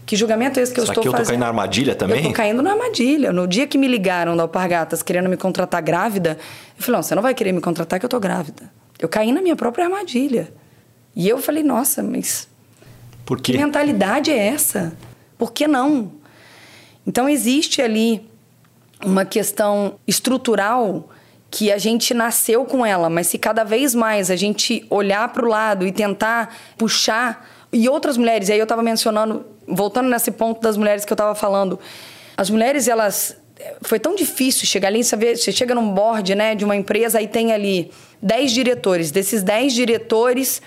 que julgamento é esse que Será eu estou que eu fazendo? tô caindo na armadilha também? Eu tô caindo na armadilha. No dia que me ligaram da Alpargatas querendo me contratar grávida, eu falei, não, você não vai querer me contratar que eu tô grávida. Eu caí na minha própria armadilha. E eu falei, nossa, mas... Por quê? Que mentalidade é essa? Por que não? Então existe ali uma questão estrutural que a gente nasceu com ela, mas se cada vez mais a gente olhar para o lado e tentar puxar e outras mulheres, e aí eu estava mencionando, voltando nesse ponto das mulheres que eu estava falando, as mulheres elas foi tão difícil chegar ali, saber, você chega num board, né, de uma empresa aí tem ali 10 diretores, desses 10 diretores,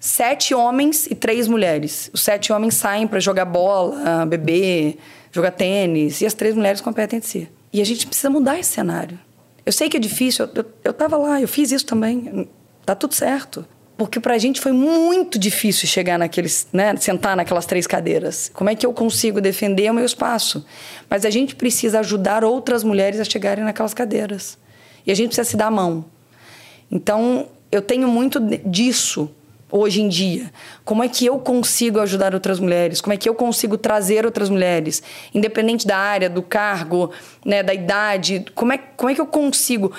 sete homens e três mulheres. Os sete homens saem para jogar bola, beber, jogar tênis, e as três mulheres competem entre si. E a gente precisa mudar esse cenário. Eu sei que é difícil, eu, eu tava lá, eu fiz isso também. Tá tudo certo. Porque pra gente foi muito difícil chegar naqueles, né, sentar naquelas três cadeiras. Como é que eu consigo defender o meu espaço? Mas a gente precisa ajudar outras mulheres a chegarem naquelas cadeiras. E a gente precisa se dar a mão. Então, eu tenho muito disso hoje em dia? Como é que eu consigo ajudar outras mulheres? Como é que eu consigo trazer outras mulheres? Independente da área, do cargo, né, da idade, como é, como é que eu consigo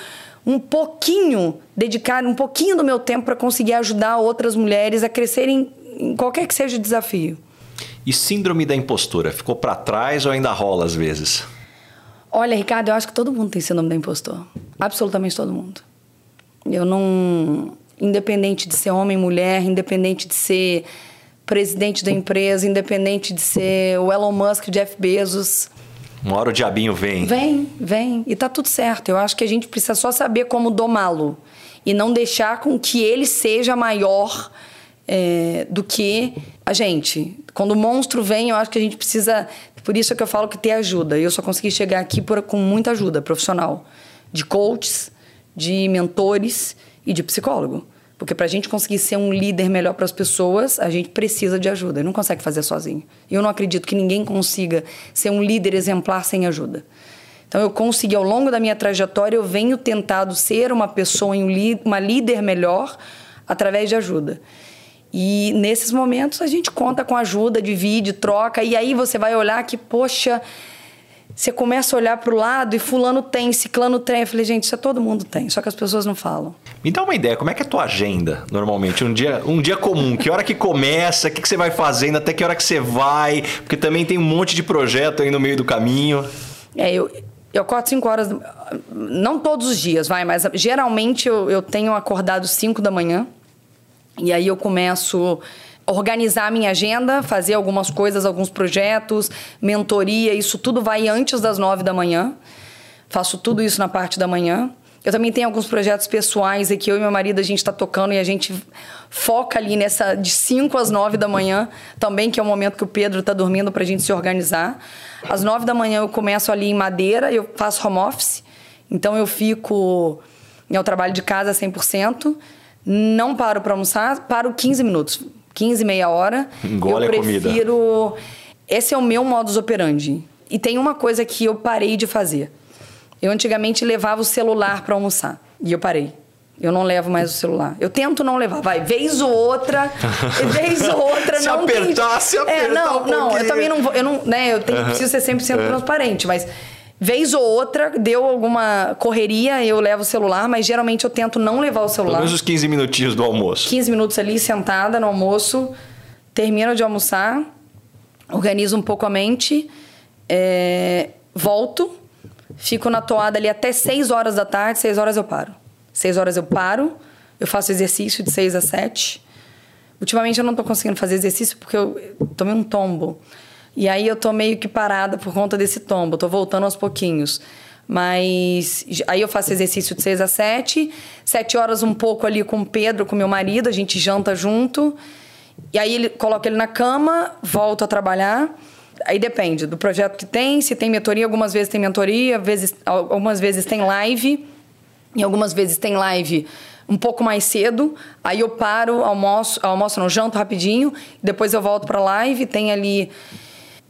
um pouquinho, dedicar um pouquinho do meu tempo para conseguir ajudar outras mulheres a crescerem em qualquer que seja o desafio? E síndrome da impostura, ficou para trás ou ainda rola às vezes? Olha, Ricardo, eu acho que todo mundo tem síndrome da impostor. Absolutamente todo mundo. Eu não. Independente de ser homem, mulher, independente de ser presidente da empresa, independente de ser o Elon Musk, Jeff Bezos. Uma hora o diabinho vem. Vem, vem. E tá tudo certo. Eu acho que a gente precisa só saber como domá-lo. E não deixar com que ele seja maior é, do que a gente. Quando o monstro vem, eu acho que a gente precisa. Por isso é que eu falo que ter ajuda. Eu só consegui chegar aqui por, com muita ajuda profissional. De coaches, de mentores e de psicólogo. Porque para a gente conseguir ser um líder melhor para as pessoas, a gente precisa de ajuda. Não consegue fazer sozinho. Eu não acredito que ninguém consiga ser um líder exemplar sem ajuda. Então eu consegui, ao longo da minha trajetória, eu venho tentado ser uma pessoa, uma líder melhor através de ajuda. E nesses momentos a gente conta com ajuda, divide, troca, e aí você vai olhar que, poxa, você começa a olhar para o lado e fulano tem, ciclano tem. Eu falei, gente, isso é todo mundo tem, só que as pessoas não falam. Me dá uma ideia, como é que é a tua agenda normalmente? Um dia, um dia comum, que hora que começa, o que, que você vai fazendo, até que hora que você vai, porque também tem um monte de projeto aí no meio do caminho. É, eu, eu acordo 5 horas, não todos os dias, vai, mas geralmente eu, eu tenho acordado 5 da manhã. E aí eu começo organizar a minha agenda, fazer algumas coisas, alguns projetos, mentoria, isso tudo vai antes das nove da manhã. Faço tudo isso na parte da manhã. Eu também tenho alguns projetos pessoais aqui, eu e meu marido, a gente está tocando e a gente foca ali nessa de 5 às 9 da manhã, também, que é o momento que o Pedro está dormindo para a gente se organizar. Às 9 da manhã eu começo ali em Madeira, eu faço home office, então eu fico. É o trabalho de casa 100%. Não paro para almoçar, paro 15 minutos. 15, meia hora. Engole eu prefiro. Comida. Esse é o meu modus operandi. E tem uma coisa que eu parei de fazer. Eu antigamente levava o celular para almoçar. E eu parei. Eu não levo mais o celular. Eu tento não levar. Vai, vez ou outra, vez ou outra, se não apertar, tem... Se apertar, é, não, um não, eu também não vou, eu não, né, eu tenho, preciso ser 100% uhum. transparente, mas Vez ou outra, deu alguma correria, eu levo o celular, mas geralmente eu tento não levar o celular. Pelo menos os 15 minutinhos do almoço. 15 minutos ali, sentada no almoço, termino de almoçar, organizo um pouco a mente, é, volto, fico na toada ali até 6 horas da tarde, 6 horas eu paro. 6 horas eu paro, eu faço exercício de 6 a 7. Ultimamente eu não estou conseguindo fazer exercício porque eu tomei um tombo. E aí eu tô meio que parada por conta desse tombo, tô voltando aos pouquinhos. Mas aí eu faço exercício de 6 a 7, 7 horas um pouco ali com o Pedro, com meu marido, a gente janta junto. E aí ele coloca ele na cama, volto a trabalhar. Aí depende do projeto que tem, se tem mentoria, algumas vezes tem mentoria, vezes, algumas vezes tem live, e algumas vezes tem live um pouco mais cedo. Aí eu paro, almoço, almoço não, janto rapidinho, depois eu volto para live, tem ali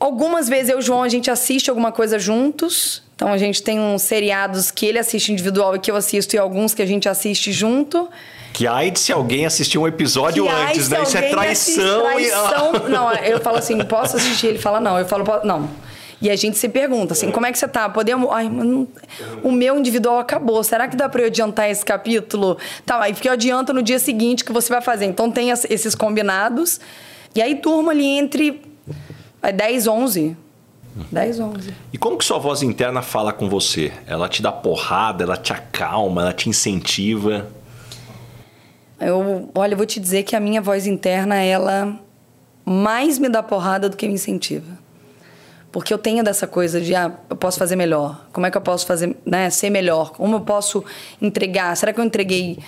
Algumas vezes eu e o João a gente assiste alguma coisa juntos. Então a gente tem uns seriados que ele assiste individual e que eu assisto e alguns que a gente assiste junto. Que ai se alguém assistiu um episódio que antes, né? Isso é traição. traição. E... não, eu falo assim, posso assistir? Ele fala, não. Eu falo, não. E a gente se pergunta assim, como é que você tá? Podemos. Ai, não... o meu individual acabou. Será que dá para eu adiantar esse capítulo? Tá, aí porque eu adianto no dia seguinte que você vai fazer. Então tem esses combinados. E aí turma ali entre é 10, 11. 10, 11. E como que sua voz interna fala com você? Ela te dá porrada, ela te acalma, ela te incentiva? Eu, olha, eu vou te dizer que a minha voz interna, ela mais me dá porrada do que me incentiva. Porque eu tenho dessa coisa de, ah, eu posso fazer melhor. Como é que eu posso fazer, né, ser melhor? Como eu posso entregar? Será que eu entreguei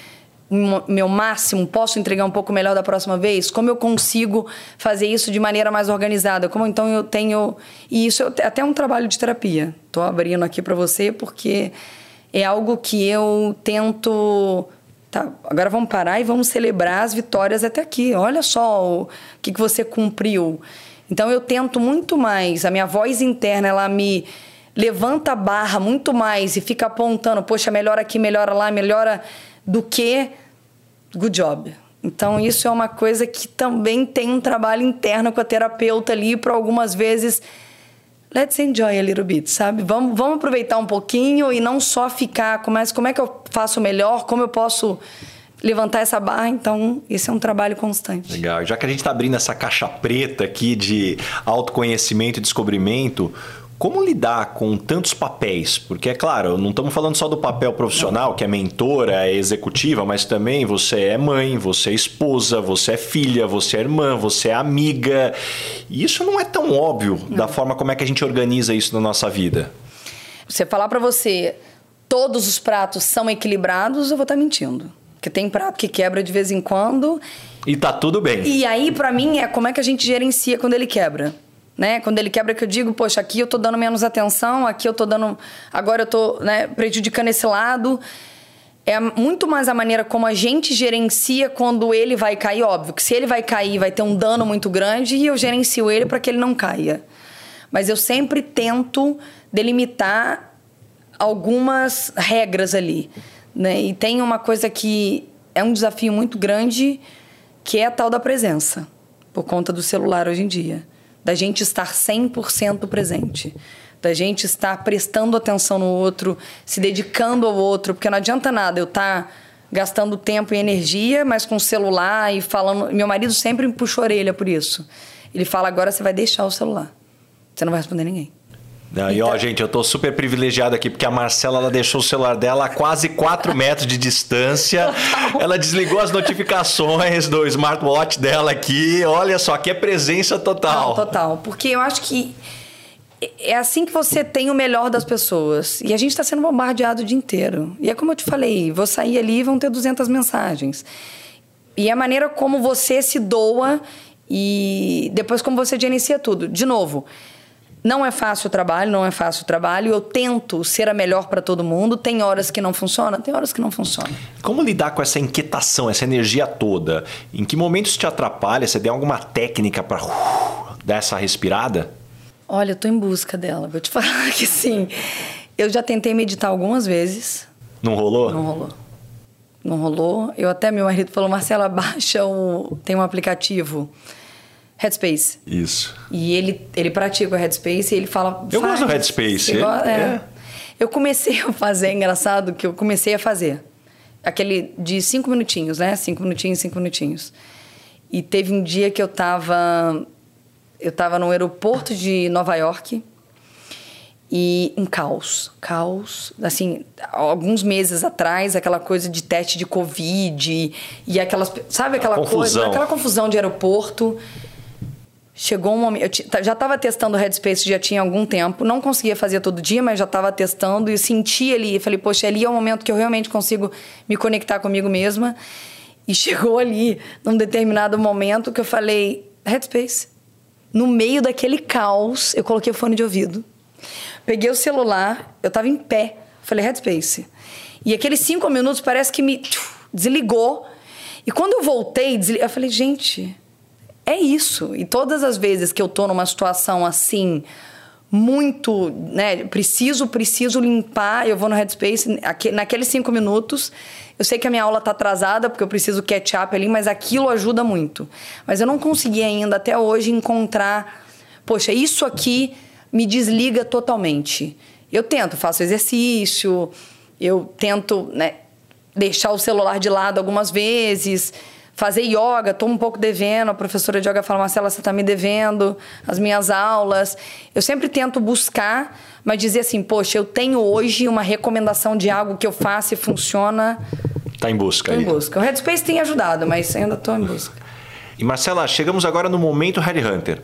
meu máximo, posso entregar um pouco melhor da próxima vez? Como eu consigo fazer isso de maneira mais organizada? Como então eu tenho. E isso é até um trabalho de terapia. Estou abrindo aqui para você porque é algo que eu tento. Tá, agora vamos parar e vamos celebrar as vitórias até aqui. Olha só o que, que você cumpriu. Então eu tento muito mais. A minha voz interna, ela me levanta a barra muito mais e fica apontando, poxa, melhora aqui, melhora lá, melhora do que good job. Então, isso é uma coisa que também tem um trabalho interno com a terapeuta ali, para algumas vezes. Let's enjoy a little bit, sabe? Vamos, vamos aproveitar um pouquinho e não só ficar mais como é que eu faço melhor, como eu posso levantar essa barra, então esse é um trabalho constante. Legal. Já que a gente está abrindo essa caixa preta aqui de autoconhecimento e descobrimento, como lidar com tantos papéis? Porque, é claro, não estamos falando só do papel profissional, que é mentora, é executiva, mas também você é mãe, você é esposa, você é filha, você é irmã, você é amiga. E isso não é tão óbvio não. da forma como é que a gente organiza isso na nossa vida. Você falar para você todos os pratos são equilibrados, eu vou estar tá mentindo. Porque tem prato que quebra de vez em quando. E tá tudo bem. E aí, para mim, é como é que a gente gerencia quando ele quebra né? Quando ele quebra que eu digo, poxa, aqui eu tô dando menos atenção, aqui eu tô dando, agora eu tô, né, prejudicando esse lado. É muito mais a maneira como a gente gerencia quando ele vai cair, óbvio, que se ele vai cair, vai ter um dano muito grande e eu gerencio ele para que ele não caia. Mas eu sempre tento delimitar algumas regras ali, né? E tem uma coisa que é um desafio muito grande, que é a tal da presença, por conta do celular hoje em dia da gente estar 100% presente, da gente estar prestando atenção no outro, se dedicando ao outro, porque não adianta nada eu estar tá gastando tempo e energia, mas com o celular e falando. Meu marido sempre me puxa a orelha por isso. Ele fala: agora você vai deixar o celular. Você não vai responder ninguém. Não, e ó, então- gente, eu tô super privilegiado aqui, porque a Marcela ela deixou o celular dela a quase 4 metros de distância. Ela desligou as notificações do smartwatch dela aqui. Olha só, aqui é presença total. Não, total. Porque eu acho que é assim que você tem o melhor das pessoas. E a gente está sendo bombardeado o dia inteiro. E é como eu te falei, vou sair ali e vão ter 200 mensagens. E é a maneira como você se doa e depois como você gerencia tudo. De novo, não é fácil o trabalho, não é fácil o trabalho. Eu tento ser a melhor para todo mundo. Tem horas que não funciona, tem horas que não funciona. Como lidar com essa inquietação, essa energia toda? Em que momentos te atrapalha? Você tem alguma técnica para uh, dar essa respirada? Olha, eu tô em busca dela. Vou te falar que sim. Eu já tentei meditar algumas vezes. Não rolou? Não rolou. Não rolou. Eu até meu marido falou, Marcela, baixa o tem um aplicativo Headspace. Isso. E ele, ele pratica o Headspace e ele fala. Eu gosto do Headspace. é. é. Eu comecei a fazer, é engraçado que eu comecei a fazer. Aquele de cinco minutinhos, né? Cinco minutinhos, cinco minutinhos. E teve um dia que eu tava. Eu tava no aeroporto de Nova York e um caos. Caos. Assim, alguns meses atrás, aquela coisa de teste de Covid e, e aquelas. Sabe aquela coisa? Aquela confusão de aeroporto. Chegou um momento. Eu já estava testando o Headspace já tinha algum tempo. Não conseguia fazer todo dia, mas já estava testando e senti ali. Falei, poxa, ali é o momento que eu realmente consigo me conectar comigo mesma. E chegou ali, num determinado momento, que eu falei, Headspace. No meio daquele caos, eu coloquei o fone de ouvido. Peguei o celular, eu estava em pé. Falei, Headspace. E aqueles cinco minutos parece que me desligou. E quando eu voltei, eu falei, gente, é isso. E todas as vezes que eu tô numa situação assim, muito, né? Preciso, preciso limpar, eu vou no Headspace, naqueles cinco minutos. Eu sei que a minha aula tá atrasada, porque eu preciso catch up ali, mas aquilo ajuda muito. Mas eu não consegui ainda até hoje encontrar, poxa, isso aqui me desliga totalmente. Eu tento, faço exercício, eu tento, né, deixar o celular de lado algumas vezes fazer yoga, estou um pouco devendo. A professora de yoga fala, Marcela, você está me devendo as minhas aulas. Eu sempre tento buscar, mas dizer assim, poxa, eu tenho hoje uma recomendação de algo que eu faço e funciona. Está em busca tô aí. em busca. O Headspace tem ajudado, mas ainda estou em busca. E Marcela, chegamos agora no momento Harry Hunter.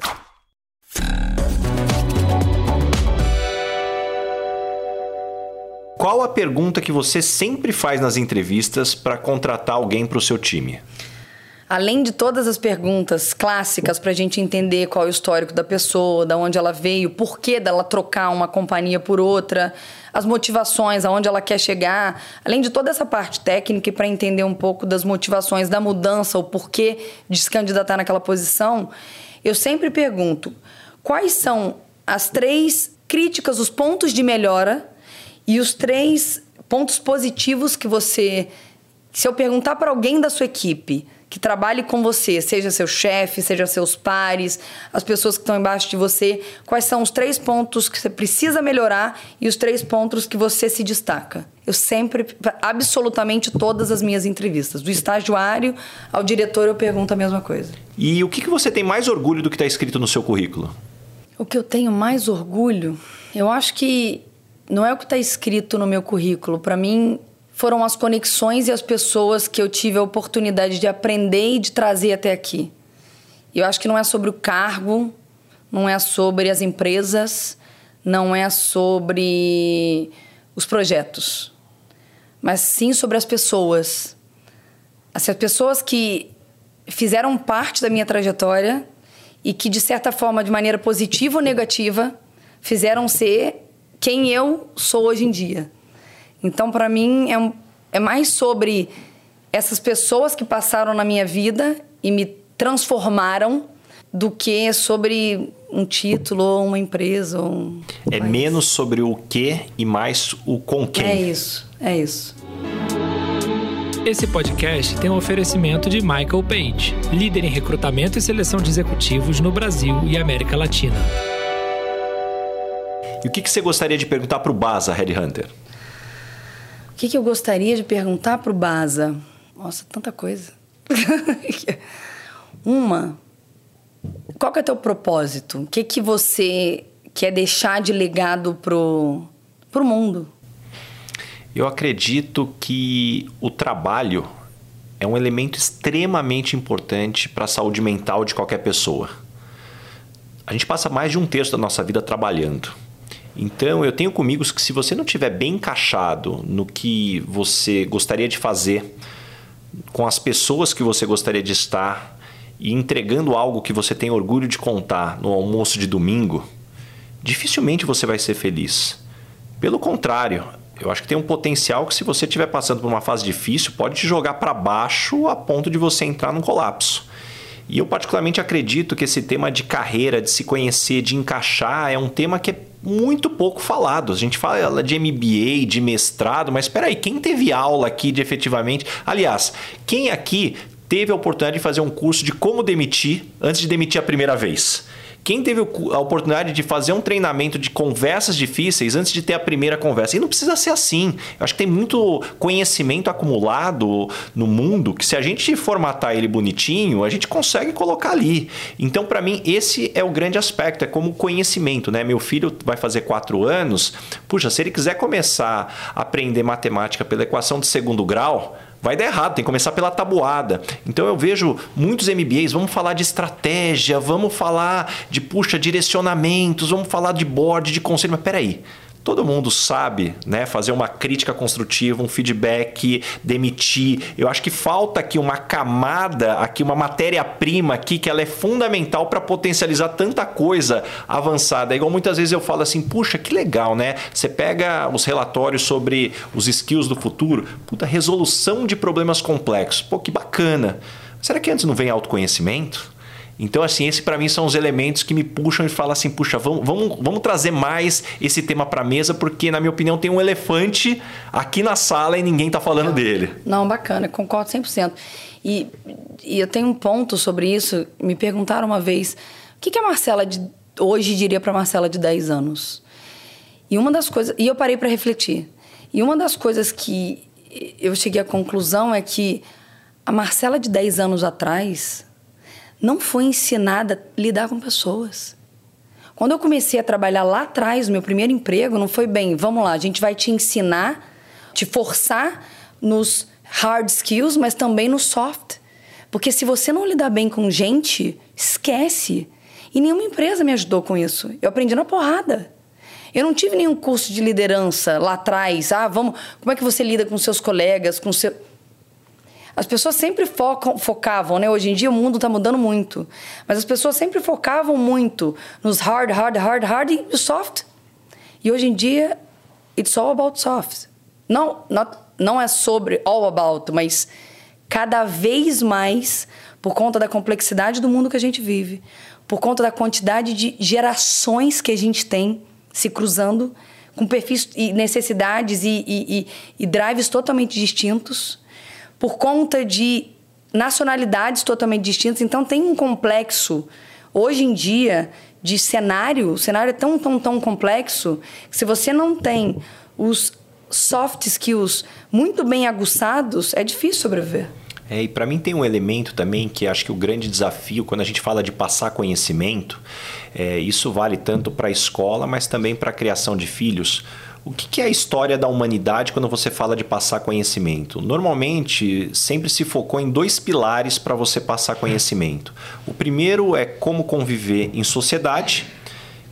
Qual a pergunta que você sempre faz nas entrevistas para contratar alguém para o seu time? Além de todas as perguntas clássicas para a gente entender qual é o histórico da pessoa, da onde ela veio, por que dela trocar uma companhia por outra, as motivações, aonde ela quer chegar, além de toda essa parte técnica para entender um pouco das motivações da mudança, o porquê de se candidatar naquela posição, eu sempre pergunto quais são as três críticas, os pontos de melhora e os três pontos positivos que você. Se eu perguntar para alguém da sua equipe que trabalhe com você, seja seu chefe, seja seus pares, as pessoas que estão embaixo de você, quais são os três pontos que você precisa melhorar e os três pontos que você se destaca. Eu sempre, absolutamente todas as minhas entrevistas, do estagiário ao diretor, eu pergunto a mesma coisa. E o que, que você tem mais orgulho do que está escrito no seu currículo? O que eu tenho mais orgulho, eu acho que não é o que está escrito no meu currículo. Para mim, foram as conexões e as pessoas que eu tive a oportunidade de aprender e de trazer até aqui. Eu acho que não é sobre o cargo, não é sobre as empresas, não é sobre os projetos, mas sim sobre as pessoas. As pessoas que fizeram parte da minha trajetória e que, de certa forma, de maneira positiva ou negativa, fizeram ser quem eu sou hoje em dia. Então, para mim, é, um, é mais sobre essas pessoas que passaram na minha vida e me transformaram do que sobre um título ou uma empresa. Ou um é menos sobre o que e mais o com quem. É isso, é isso. Esse podcast tem um oferecimento de Michael Page, líder em recrutamento e seleção de executivos no Brasil e América Latina. E o que, que você gostaria de perguntar para o Baza, Headhunter? O que, que eu gostaria de perguntar para o Baza? Nossa, tanta coisa. Uma, qual que é o teu propósito? O que, que você quer deixar de legado pro, pro mundo? Eu acredito que o trabalho é um elemento extremamente importante para a saúde mental de qualquer pessoa. A gente passa mais de um terço da nossa vida trabalhando. Então, eu tenho comigo que se você não estiver bem encaixado no que você gostaria de fazer, com as pessoas que você gostaria de estar e entregando algo que você tem orgulho de contar no almoço de domingo, dificilmente você vai ser feliz. Pelo contrário, eu acho que tem um potencial que se você estiver passando por uma fase difícil, pode te jogar para baixo a ponto de você entrar num colapso. E eu particularmente acredito que esse tema de carreira, de se conhecer, de encaixar, é um tema que é muito pouco falado. A gente fala de MBA, de mestrado, mas espera aí, quem teve aula aqui de efetivamente? Aliás, quem aqui teve a oportunidade de fazer um curso de como demitir antes de demitir a primeira vez? Quem teve a oportunidade de fazer um treinamento de conversas difíceis antes de ter a primeira conversa? E não precisa ser assim. Eu acho que tem muito conhecimento acumulado no mundo que se a gente formatar ele bonitinho, a gente consegue colocar ali. Então, para mim, esse é o grande aspecto. É como conhecimento, né? Meu filho vai fazer quatro anos. Puxa, se ele quiser começar a aprender matemática pela equação de segundo grau, vai dar errado, tem que começar pela tabuada. Então eu vejo muitos MBAs, vamos falar de estratégia, vamos falar de puxa direcionamentos, vamos falar de board, de conselho, mas peraí, todo mundo sabe, né, fazer uma crítica construtiva, um feedback, demitir. Eu acho que falta aqui uma camada, aqui uma matéria-prima aqui que ela é fundamental para potencializar tanta coisa avançada. É igual muitas vezes eu falo assim, puxa, que legal, né? Você pega os relatórios sobre os skills do futuro, puta, resolução de problemas complexos. Pô, que bacana. Será que antes não vem autoconhecimento? Então, assim, esse para mim são os elementos que me puxam e falam assim: puxa, vamos, vamos, vamos trazer mais esse tema para a mesa, porque, na minha opinião, tem um elefante aqui na sala e ninguém está falando dele. Não, bacana, concordo 100%. E, e eu tenho um ponto sobre isso. Me perguntaram uma vez: o que, que a Marcela de hoje diria para Marcela de 10 anos? E uma das coisas. E eu parei para refletir. E uma das coisas que eu cheguei à conclusão é que a Marcela de 10 anos atrás não foi ensinada a lidar com pessoas. Quando eu comecei a trabalhar lá atrás, meu primeiro emprego, não foi bem, vamos lá, a gente vai te ensinar, te forçar nos hard skills, mas também no soft. Porque se você não lidar bem com gente, esquece. E nenhuma empresa me ajudou com isso. Eu aprendi na porrada. Eu não tive nenhum curso de liderança lá atrás. Ah, vamos, como é que você lida com seus colegas, com seu as pessoas sempre focam, focavam, né? Hoje em dia o mundo está mudando muito. Mas as pessoas sempre focavam muito nos hard, hard, hard, hard e no soft. E hoje em dia, it's all about soft. Não, not, não é sobre all about, mas cada vez mais, por conta da complexidade do mundo que a gente vive, por conta da quantidade de gerações que a gente tem se cruzando, com perfis e necessidades e, e, e, e drives totalmente distintos por conta de nacionalidades totalmente distintas. Então tem um complexo hoje em dia de cenário, o cenário é tão, tão, tão complexo que se você não tem os soft skills muito bem aguçados, é difícil sobreviver. É, e para mim tem um elemento também que acho que o grande desafio quando a gente fala de passar conhecimento, é, isso vale tanto para a escola, mas também para a criação de filhos. O que é a história da humanidade quando você fala de passar conhecimento? Normalmente, sempre se focou em dois pilares para você passar conhecimento. O primeiro é como conviver em sociedade,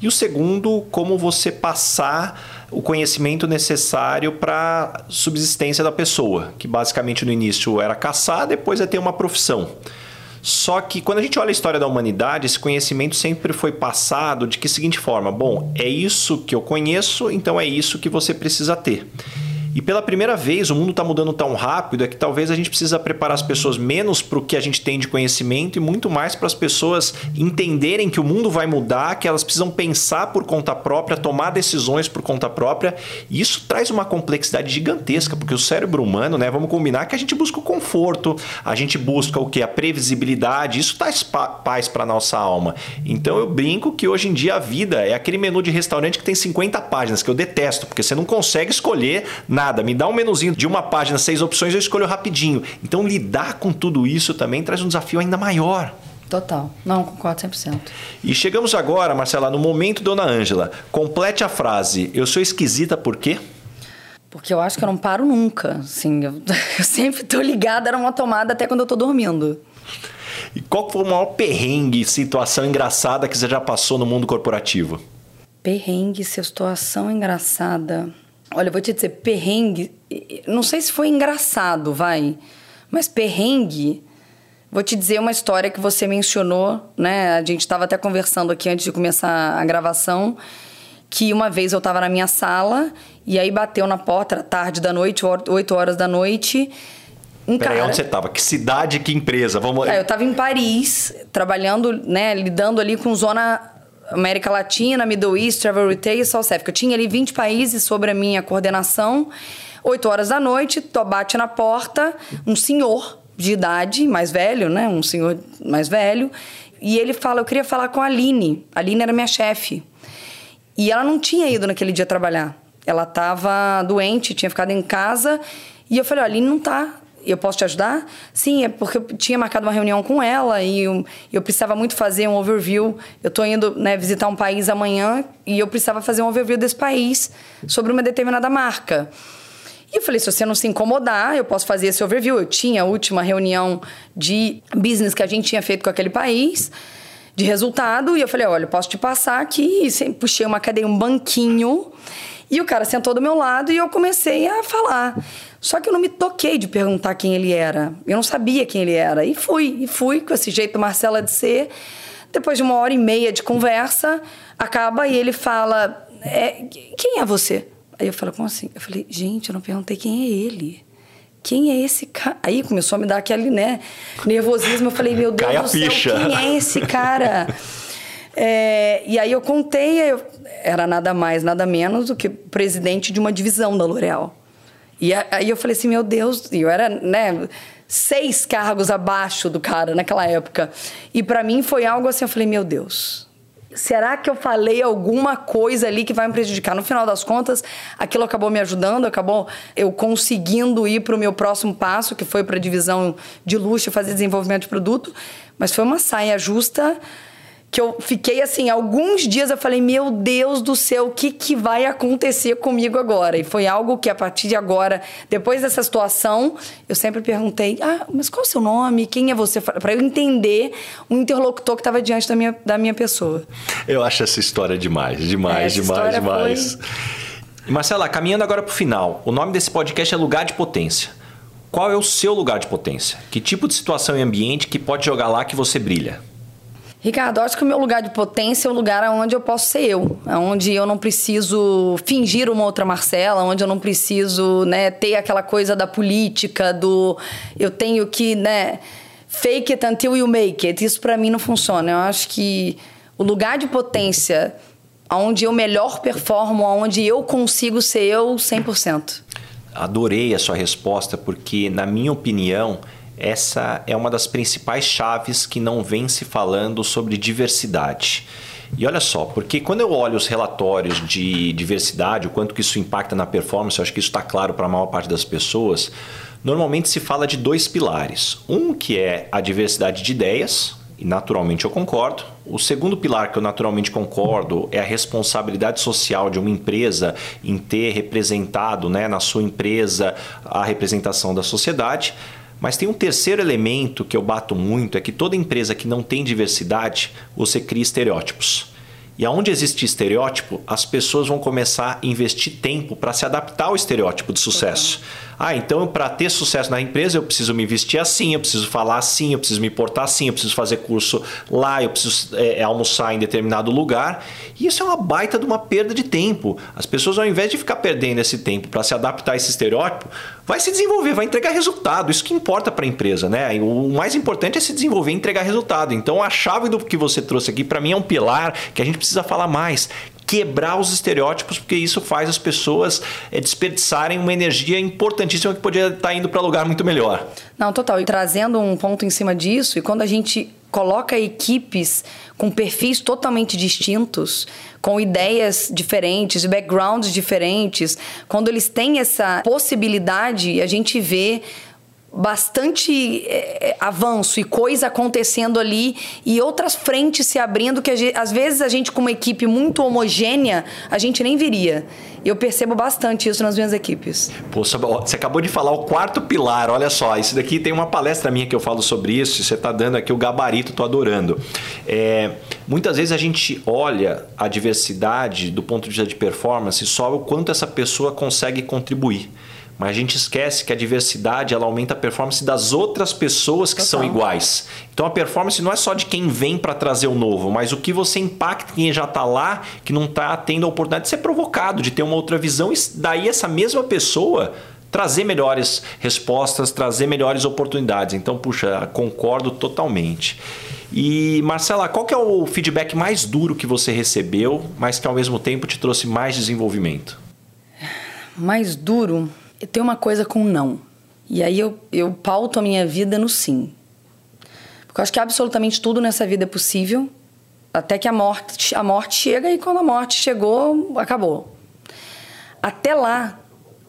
e o segundo, como você passar o conhecimento necessário para a subsistência da pessoa, que basicamente no início era caçar, depois é ter uma profissão. Só que quando a gente olha a história da humanidade, esse conhecimento sempre foi passado de que seguinte forma: bom, é isso que eu conheço, então é isso que você precisa ter. E pela primeira vez, o mundo está mudando tão rápido é que talvez a gente precisa preparar as pessoas menos para o que a gente tem de conhecimento e muito mais para as pessoas entenderem que o mundo vai mudar, que elas precisam pensar por conta própria, tomar decisões por conta própria. E isso traz uma complexidade gigantesca, porque o cérebro humano, né, vamos combinar que a gente busca o conforto, a gente busca o que? A previsibilidade, isso traz paz para nossa alma. Então eu brinco que hoje em dia a vida é aquele menu de restaurante que tem 50 páginas, que eu detesto, porque você não consegue escolher nada. Me dá um menuzinho de uma página, seis opções, eu escolho rapidinho. Então, lidar com tudo isso também traz um desafio ainda maior. Total. Não, concordo 100%. E chegamos agora, Marcela, no momento Dona Ângela. Complete a frase. Eu sou esquisita por quê? Porque eu acho que eu não paro nunca. Assim, eu, eu sempre tô ligada numa tomada até quando eu tô dormindo. E qual foi o maior perrengue, situação engraçada que você já passou no mundo corporativo? Perrengue, situação engraçada. Olha, eu vou te dizer, perrengue. Não sei se foi engraçado, vai. Mas perrengue. Vou te dizer uma história que você mencionou, né? A gente estava até conversando aqui antes de começar a gravação. Que uma vez eu estava na minha sala e aí bateu na porta, era tarde da noite, 8 horas da noite. Um Peraí, cara... onde você estava? Que cidade, que empresa? Vamos... É, eu estava em Paris, trabalhando, né, lidando ali com zona América Latina, Middle East, Travel Retail e South Africa. Eu tinha ali 20 países sobre a minha coordenação. 8 horas da noite, bate na porta um senhor de idade, mais velho, né? Um senhor mais velho. E ele fala: Eu queria falar com a Aline. A Aline era minha chefe. E ela não tinha ido naquele dia trabalhar. Ela estava doente, tinha ficado em casa. E eu falei: A Aline não tá eu posso te ajudar? Sim, é porque eu tinha marcado uma reunião com ela e eu, eu precisava muito fazer um overview. Eu estou indo né, visitar um país amanhã e eu precisava fazer um overview desse país sobre uma determinada marca. E eu falei, se você não se incomodar, eu posso fazer esse overview. Eu tinha a última reunião de business que a gente tinha feito com aquele país, de resultado, e eu falei, olha, eu posso te passar aqui. E puxei uma cadeia, um banquinho, e o cara sentou do meu lado e eu comecei a falar. Só que eu não me toquei de perguntar quem ele era. Eu não sabia quem ele era. E fui, e fui com esse jeito Marcela de ser. Depois de uma hora e meia de conversa, acaba e ele fala: é, Quem é você? Aí eu falo: Como assim? Eu falei: Gente, eu não perguntei quem é ele. Quem é esse cara? Aí começou a me dar aquele, né, nervosismo. Eu falei: Meu Deus Cai do céu, quem é esse cara? É, e aí eu contei, eu, era nada mais, nada menos do que presidente de uma divisão da L'Oréal. E aí eu falei assim, meu Deus, eu era, né, seis cargos abaixo do cara naquela época. E para mim foi algo assim, eu falei, meu Deus, será que eu falei alguma coisa ali que vai me prejudicar? No final das contas, aquilo acabou me ajudando, acabou eu conseguindo ir para o meu próximo passo, que foi para a divisão de luxo, fazer desenvolvimento de produto, mas foi uma saia justa que eu fiquei assim, alguns dias eu falei, meu Deus do céu, o que, que vai acontecer comigo agora? E foi algo que a partir de agora, depois dessa situação, eu sempre perguntei, ah, mas qual é o seu nome? Quem é você? Para eu entender o interlocutor que estava diante da minha, da minha pessoa. Eu acho essa história demais, demais, é, demais, demais. Foi... Marcela, caminhando agora para o final, o nome desse podcast é Lugar de Potência. Qual é o seu lugar de potência? Que tipo de situação e ambiente que pode jogar lá que você brilha? Ricardo, acho que o meu lugar de potência é o lugar onde eu posso ser eu, onde eu não preciso fingir uma outra Marcela, onde eu não preciso né, ter aquela coisa da política, do eu tenho que né, fake it until you make it. Isso para mim não funciona. Eu acho que o lugar de potência onde eu melhor performo, onde eu consigo ser eu 100%. Adorei a sua resposta, porque, na minha opinião, essa é uma das principais chaves que não vem se falando sobre diversidade. E olha só, porque quando eu olho os relatórios de diversidade, o quanto que isso impacta na performance, acho que isso está claro para a maior parte das pessoas. Normalmente se fala de dois pilares. Um que é a diversidade de ideias, e naturalmente eu concordo. O segundo pilar que eu naturalmente concordo é a responsabilidade social de uma empresa em ter representado né, na sua empresa a representação da sociedade. Mas tem um terceiro elemento que eu bato muito: é que toda empresa que não tem diversidade, você cria estereótipos. E aonde existe estereótipo, as pessoas vão começar a investir tempo para se adaptar ao estereótipo de sucesso. Uhum. Ah, então para ter sucesso na empresa eu preciso me vestir assim, eu preciso falar assim, eu preciso me portar assim, eu preciso fazer curso lá, eu preciso é, almoçar em determinado lugar. E isso é uma baita de uma perda de tempo. As pessoas, ao invés de ficar perdendo esse tempo para se adaptar a esse estereótipo, vai se desenvolver, vai entregar resultado. Isso que importa para a empresa, né? O mais importante é se desenvolver e entregar resultado. Então a chave do que você trouxe aqui para mim é um pilar que a gente precisa falar mais, quebrar os estereótipos, porque isso faz as pessoas é, desperdiçarem uma energia importantíssima que poderia estar indo para lugar muito melhor. Não, total. E trazendo um ponto em cima disso, e quando a gente coloca equipes com perfis totalmente distintos, com ideias diferentes, backgrounds diferentes, quando eles têm essa possibilidade, a gente vê bastante é, avanço e coisa acontecendo ali e outras frentes se abrindo que gente, às vezes a gente com uma equipe muito homogênea a gente nem viria. Eu percebo bastante isso nas minhas equipes. Poxa, você acabou de falar o quarto pilar olha só isso daqui tem uma palestra minha que eu falo sobre isso você está dando aqui o gabarito tô adorando. É, muitas vezes a gente olha a diversidade do ponto de vista de performance só o quanto essa pessoa consegue contribuir mas a gente esquece que a diversidade ela aumenta a performance das outras pessoas que Total. são iguais. Então a performance não é só de quem vem para trazer o novo, mas o que você impacta quem já está lá, que não está tendo a oportunidade de ser provocado, de ter uma outra visão, e daí essa mesma pessoa trazer melhores respostas, trazer melhores oportunidades. Então, puxa, concordo totalmente. E Marcela, qual que é o feedback mais duro que você recebeu, mas que ao mesmo tempo te trouxe mais desenvolvimento? Mais duro? Tem uma coisa com não. E aí eu, eu pauto a minha vida no sim. Porque eu acho que absolutamente tudo nessa vida é possível, até que a morte, a morte chega e quando a morte chegou, acabou. Até lá,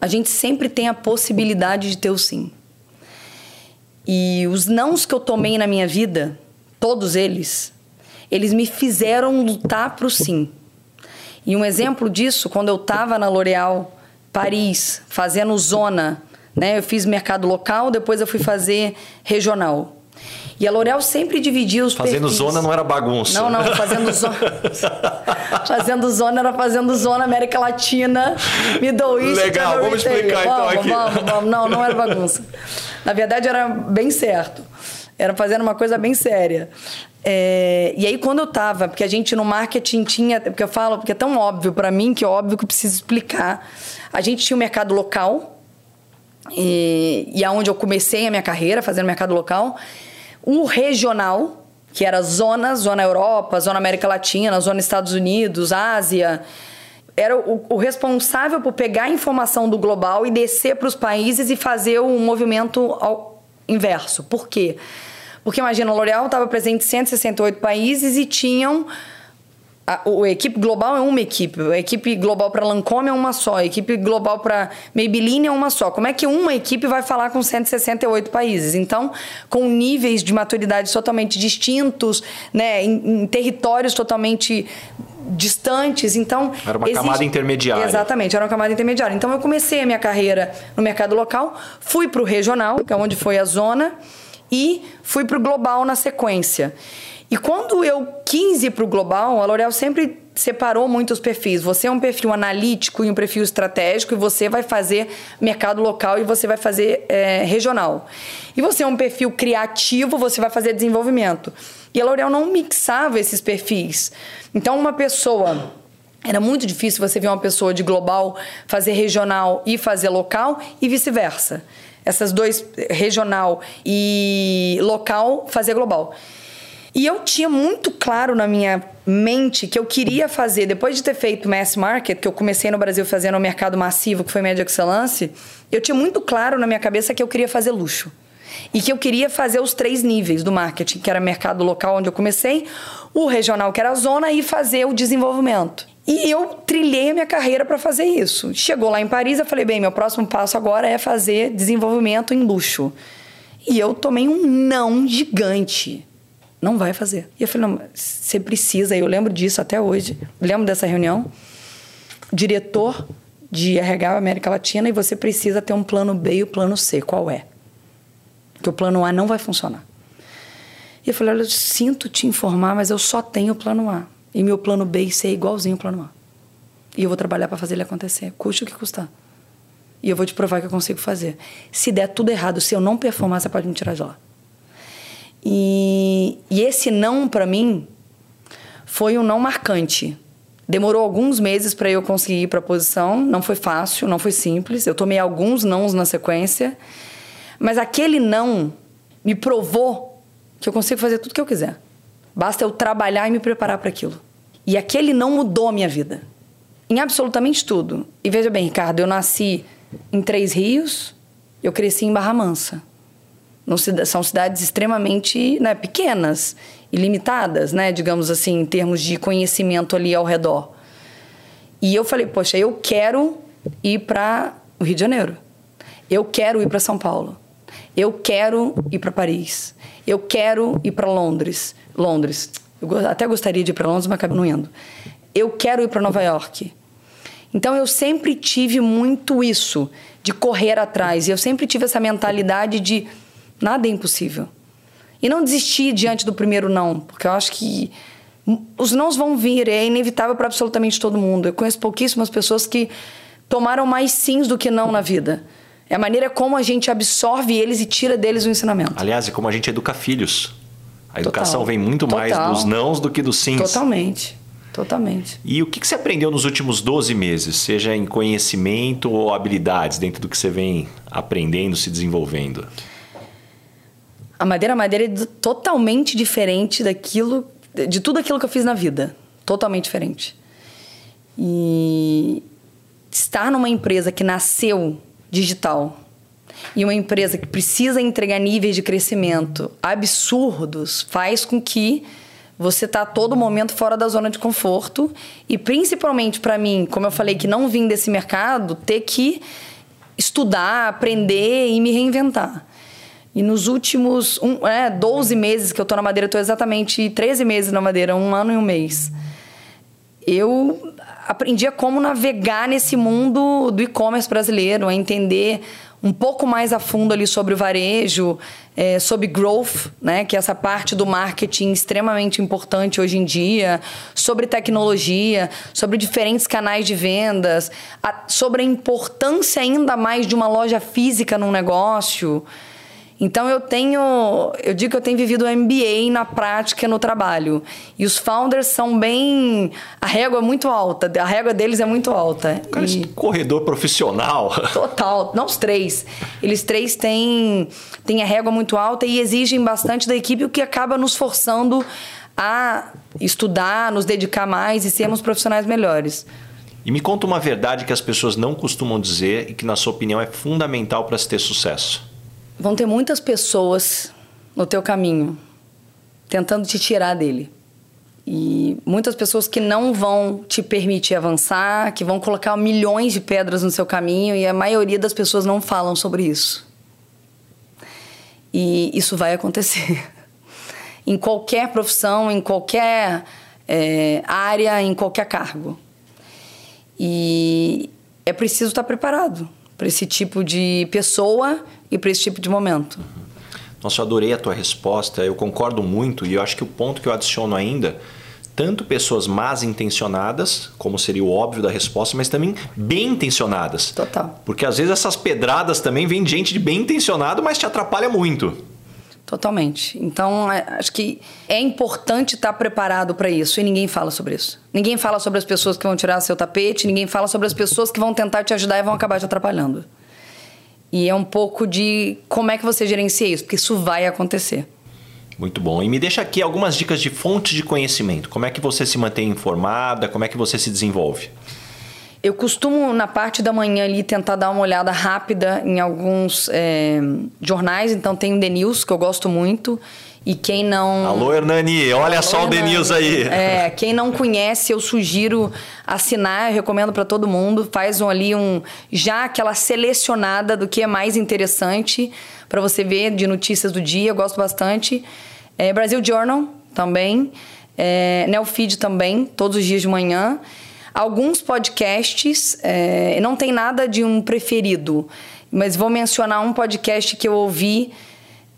a gente sempre tem a possibilidade de ter o sim. E os nãos que eu tomei na minha vida, todos eles, eles me fizeram lutar para o sim. E um exemplo disso, quando eu estava na L'Oréal, Paris, fazendo zona. Né? Eu fiz mercado local, depois eu fui fazer regional. E a L'Oréal sempre dividia os Fazendo perfis. zona não era bagunça. Não, não, fazendo zona. fazendo zona era fazendo zona América Latina, Middle East. Legal, vamos explicar então vamos, aqui. Vamos, vamos. Não, não era bagunça. Na verdade era bem certo. Era fazendo uma coisa bem séria. É, e aí, quando eu tava, porque a gente no marketing tinha, porque eu falo, porque é tão óbvio para mim que é óbvio que eu preciso explicar. A gente tinha o um mercado local, e, e aonde eu comecei a minha carreira, fazendo mercado local, um regional, que era zona, zona Europa, zona América Latina, zona Estados Unidos, Ásia. Era o, o responsável por pegar a informação do global e descer para os países e fazer o um movimento ao inverso. Por quê? Porque imagina, a L'Oréal estava presente em 168 países e tinham a, a, equipe global é uma equipe, a equipe global para Lancôme é uma só, a equipe global para Maybelline é uma só. Como é que uma equipe vai falar com 168 países? Então, com níveis de maturidade totalmente distintos, né, em, em territórios totalmente distantes, então era uma existe... camada intermediária. Exatamente, era uma camada intermediária. Então eu comecei a minha carreira no mercado local, fui para o regional, que é onde foi a zona, e fui para o global na sequência. E quando eu quis ir para o global, a L'Oréal sempre separou muito os perfis. Você é um perfil analítico e um perfil estratégico, e você vai fazer mercado local e você vai fazer é, regional. E você é um perfil criativo, você vai fazer desenvolvimento. E a L'Oréal não mixava esses perfis. Então, uma pessoa. Era muito difícil você ver uma pessoa de global fazer regional e fazer local e vice-versa. Essas dois, regional e local, fazer global. E eu tinha muito claro na minha mente que eu queria fazer, depois de ter feito mass market, que eu comecei no Brasil fazendo o mercado massivo, que foi Média Excellence, eu tinha muito claro na minha cabeça que eu queria fazer luxo. E que eu queria fazer os três níveis do marketing, que era mercado local onde eu comecei, o regional, que era a zona, e fazer o desenvolvimento. E eu trilhei a minha carreira para fazer isso. Chegou lá em Paris, eu falei: bem, meu próximo passo agora é fazer desenvolvimento em luxo. E eu tomei um não gigante. Não vai fazer. E eu falei: não, você precisa. Eu lembro disso até hoje. Lembro dessa reunião. Diretor de RH América Latina e você precisa ter um plano B e o um plano C. Qual é? Porque o plano A não vai funcionar. E eu falei: olha, eu sinto te informar, mas eu só tenho o plano A. E meu plano B e C é igualzinho ao plano A. E eu vou trabalhar para fazer ele acontecer, custe o que custar. E eu vou te provar que eu consigo fazer. Se der tudo errado, se eu não performar, você pode me tirar de lá. E, e esse não, para mim, foi um não marcante. Demorou alguns meses para eu conseguir ir para a posição. Não foi fácil, não foi simples. Eu tomei alguns nãos na sequência. Mas aquele não me provou que eu consigo fazer tudo que eu quiser. Basta eu trabalhar e me preparar para aquilo. E aquele não mudou a minha vida. Em absolutamente tudo. E veja bem, Ricardo, eu nasci em Três Rios, eu cresci em Barra Mansa. São cidades extremamente né, pequenas e limitadas, né, digamos assim, em termos de conhecimento ali ao redor. E eu falei, poxa, eu quero ir para o Rio de Janeiro. Eu quero ir para São Paulo. Eu quero ir para Paris. Eu quero ir para Londres. Londres. Eu até gostaria de ir para Londres, mas acabei não indo. Eu quero ir para Nova York. Então eu sempre tive muito isso de correr atrás. E eu sempre tive essa mentalidade de nada é impossível. E não desistir diante do primeiro não, porque eu acho que os nãos vão vir, é inevitável para absolutamente todo mundo. Eu conheço pouquíssimas pessoas que tomaram mais sims do que não na vida. É a maneira como a gente absorve eles e tira deles o ensinamento. Aliás, é como a gente educa filhos. A educação Total. vem muito Total. mais dos nãos do que dos sims. Totalmente. Totalmente. E o que você aprendeu nos últimos 12 meses, seja em conhecimento ou habilidades, dentro do que você vem aprendendo, se desenvolvendo? A madeira madeira é totalmente diferente daquilo, de tudo aquilo que eu fiz na vida. Totalmente diferente. E estar numa empresa que nasceu digital, e uma empresa que precisa entregar níveis de crescimento absurdos faz com que você tá a todo momento fora da zona de conforto e principalmente para mim, como eu falei que não vim desse mercado, ter que estudar, aprender e me reinventar. E nos últimos um, é, 12 meses que eu tô na Madeira, eu tô exatamente 13 meses na Madeira, um ano e um mês. Eu aprendi a como navegar nesse mundo do e-commerce brasileiro, a entender um pouco mais a fundo ali sobre o varejo, é, sobre growth, né, que é essa parte do marketing extremamente importante hoje em dia, sobre tecnologia, sobre diferentes canais de vendas, a, sobre a importância ainda mais de uma loja física num negócio. Então eu tenho, eu digo que eu tenho vivido o MBA na prática no trabalho. E os founders são bem, a régua é muito alta, a régua deles é muito alta. Cara, e... corredor profissional. Total, não os três. Eles três têm, têm a régua muito alta e exigem bastante da equipe, o que acaba nos forçando a estudar, nos dedicar mais e sermos profissionais melhores. E me conta uma verdade que as pessoas não costumam dizer e que, na sua opinião, é fundamental para se ter sucesso. Vão ter muitas pessoas no teu caminho tentando te tirar dele. E muitas pessoas que não vão te permitir avançar, que vão colocar milhões de pedras no seu caminho e a maioria das pessoas não falam sobre isso. E isso vai acontecer. em qualquer profissão, em qualquer é, área, em qualquer cargo. E é preciso estar preparado para esse tipo de pessoa e para esse tipo de momento. Nossa, eu adorei a tua resposta, eu concordo muito e eu acho que o ponto que eu adiciono ainda, tanto pessoas más intencionadas, como seria o óbvio da resposta, mas também bem intencionadas. Total. Porque às vezes essas pedradas também vêm de gente de bem intencionado, mas te atrapalha muito. Totalmente. Então, é, acho que é importante estar preparado para isso e ninguém fala sobre isso. Ninguém fala sobre as pessoas que vão tirar seu tapete, ninguém fala sobre as pessoas que vão tentar te ajudar e vão acabar te atrapalhando. E é um pouco de como é que você gerencia isso, porque isso vai acontecer. Muito bom. E me deixa aqui algumas dicas de fontes de conhecimento. Como é que você se mantém informada? Como é que você se desenvolve? Eu costumo, na parte da manhã ali, tentar dar uma olhada rápida em alguns é, jornais. Então, tem o The News, que eu gosto muito. E quem não. Alô, Hernani, olha Alô, só o News aí. É, quem não conhece, eu sugiro assinar, eu recomendo para todo mundo. Faz um, ali um. Já aquela selecionada do que é mais interessante para você ver de notícias do dia, eu gosto bastante. É, Brasil Journal também. É, Neofeed também, todos os dias de manhã. Alguns podcasts, é, não tem nada de um preferido, mas vou mencionar um podcast que eu ouvi,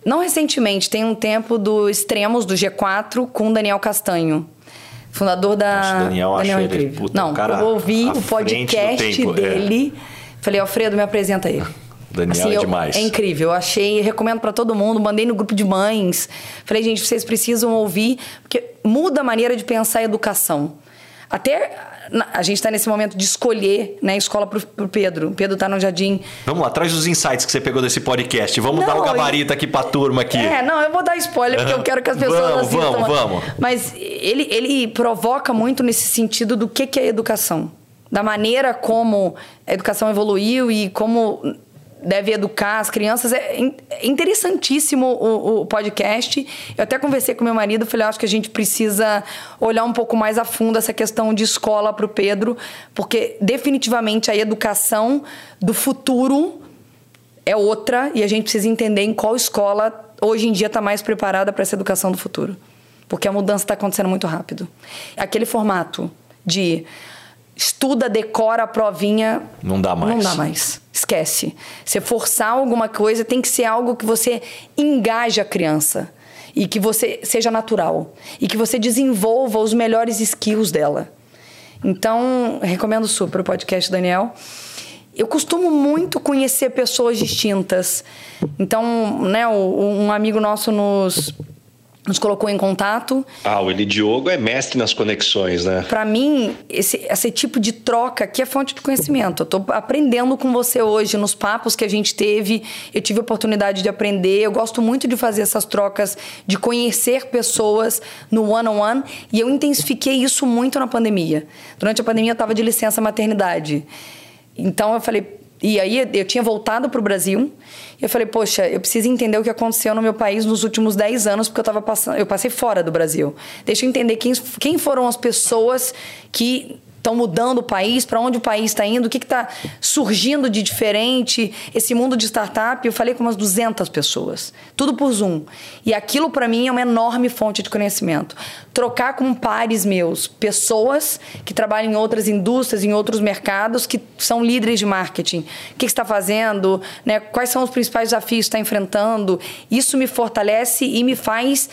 não recentemente, tem um tempo do Extremos, do G4, com Daniel Castanho. Fundador da. Nossa, Daniel, Daniel é incrível. Puta, não, cara eu ouvi o podcast é. dele. É. Falei, Alfredo, me apresenta ele. Daniel assim, é demais. Eu, é incrível. Eu achei, recomendo para todo mundo. Mandei no grupo de mães. Falei, gente, vocês precisam ouvir, porque muda a maneira de pensar a educação. Até a gente está nesse momento de escolher né, a escola para o Pedro. O Pedro está no jardim. Vamos lá, traz os insights que você pegou desse podcast. Vamos não, dar o um gabarito aqui para a turma aqui. É, não, eu vou dar spoiler porque eu quero que as pessoas vamos, assistam. Vamos, vamos. Mas ele, ele provoca muito nesse sentido do que, que é educação. Da maneira como a educação evoluiu e como deve educar as crianças. É interessantíssimo o, o, podcast. Eu até conversei com meu marido, falei, acho que a gente precisa olhar um pouco mais a fundo essa questão de escola para o Pedro, porque definitivamente a educação do futuro é outra e a gente precisa entender em qual escola hoje em dia está mais preparada para essa educação do futuro. Porque a mudança está acontecendo muito rápido. Aquele formato de estuda, decora a provinha. Não dá mais. Não dá mais. Esquece. Você forçar alguma coisa tem que ser algo que você engaje a criança. E que você seja natural. E que você desenvolva os melhores skills dela. Então, recomendo super o podcast Daniel. Eu costumo muito conhecer pessoas distintas. Então, né, um amigo nosso nos nos colocou em contato. Ah, o Eli Diogo é mestre nas conexões, né? Para mim, esse, esse tipo de troca aqui é fonte de conhecimento. Eu tô aprendendo com você hoje, nos papos que a gente teve, eu tive a oportunidade de aprender. Eu gosto muito de fazer essas trocas, de conhecer pessoas no one-on-one, -on -one, e eu intensifiquei isso muito na pandemia. Durante a pandemia, eu estava de licença maternidade. Então, eu falei, e aí eu tinha voltado para o Brasil. E eu falei, poxa, eu preciso entender o que aconteceu no meu país nos últimos 10 anos, porque eu tava passando, eu passei fora do Brasil. Deixa eu entender quem, quem foram as pessoas que estão mudando o país, para onde o país está indo, o que está surgindo de diferente, esse mundo de startup. Eu falei com umas 200 pessoas, tudo por Zoom. E aquilo para mim é uma enorme fonte de conhecimento. Trocar com pares meus, pessoas que trabalham em outras indústrias, em outros mercados, que são líderes de marketing. O que, está fazendo, né? quais são os principais desafios que está enfrentando. Isso me fortalece e me faz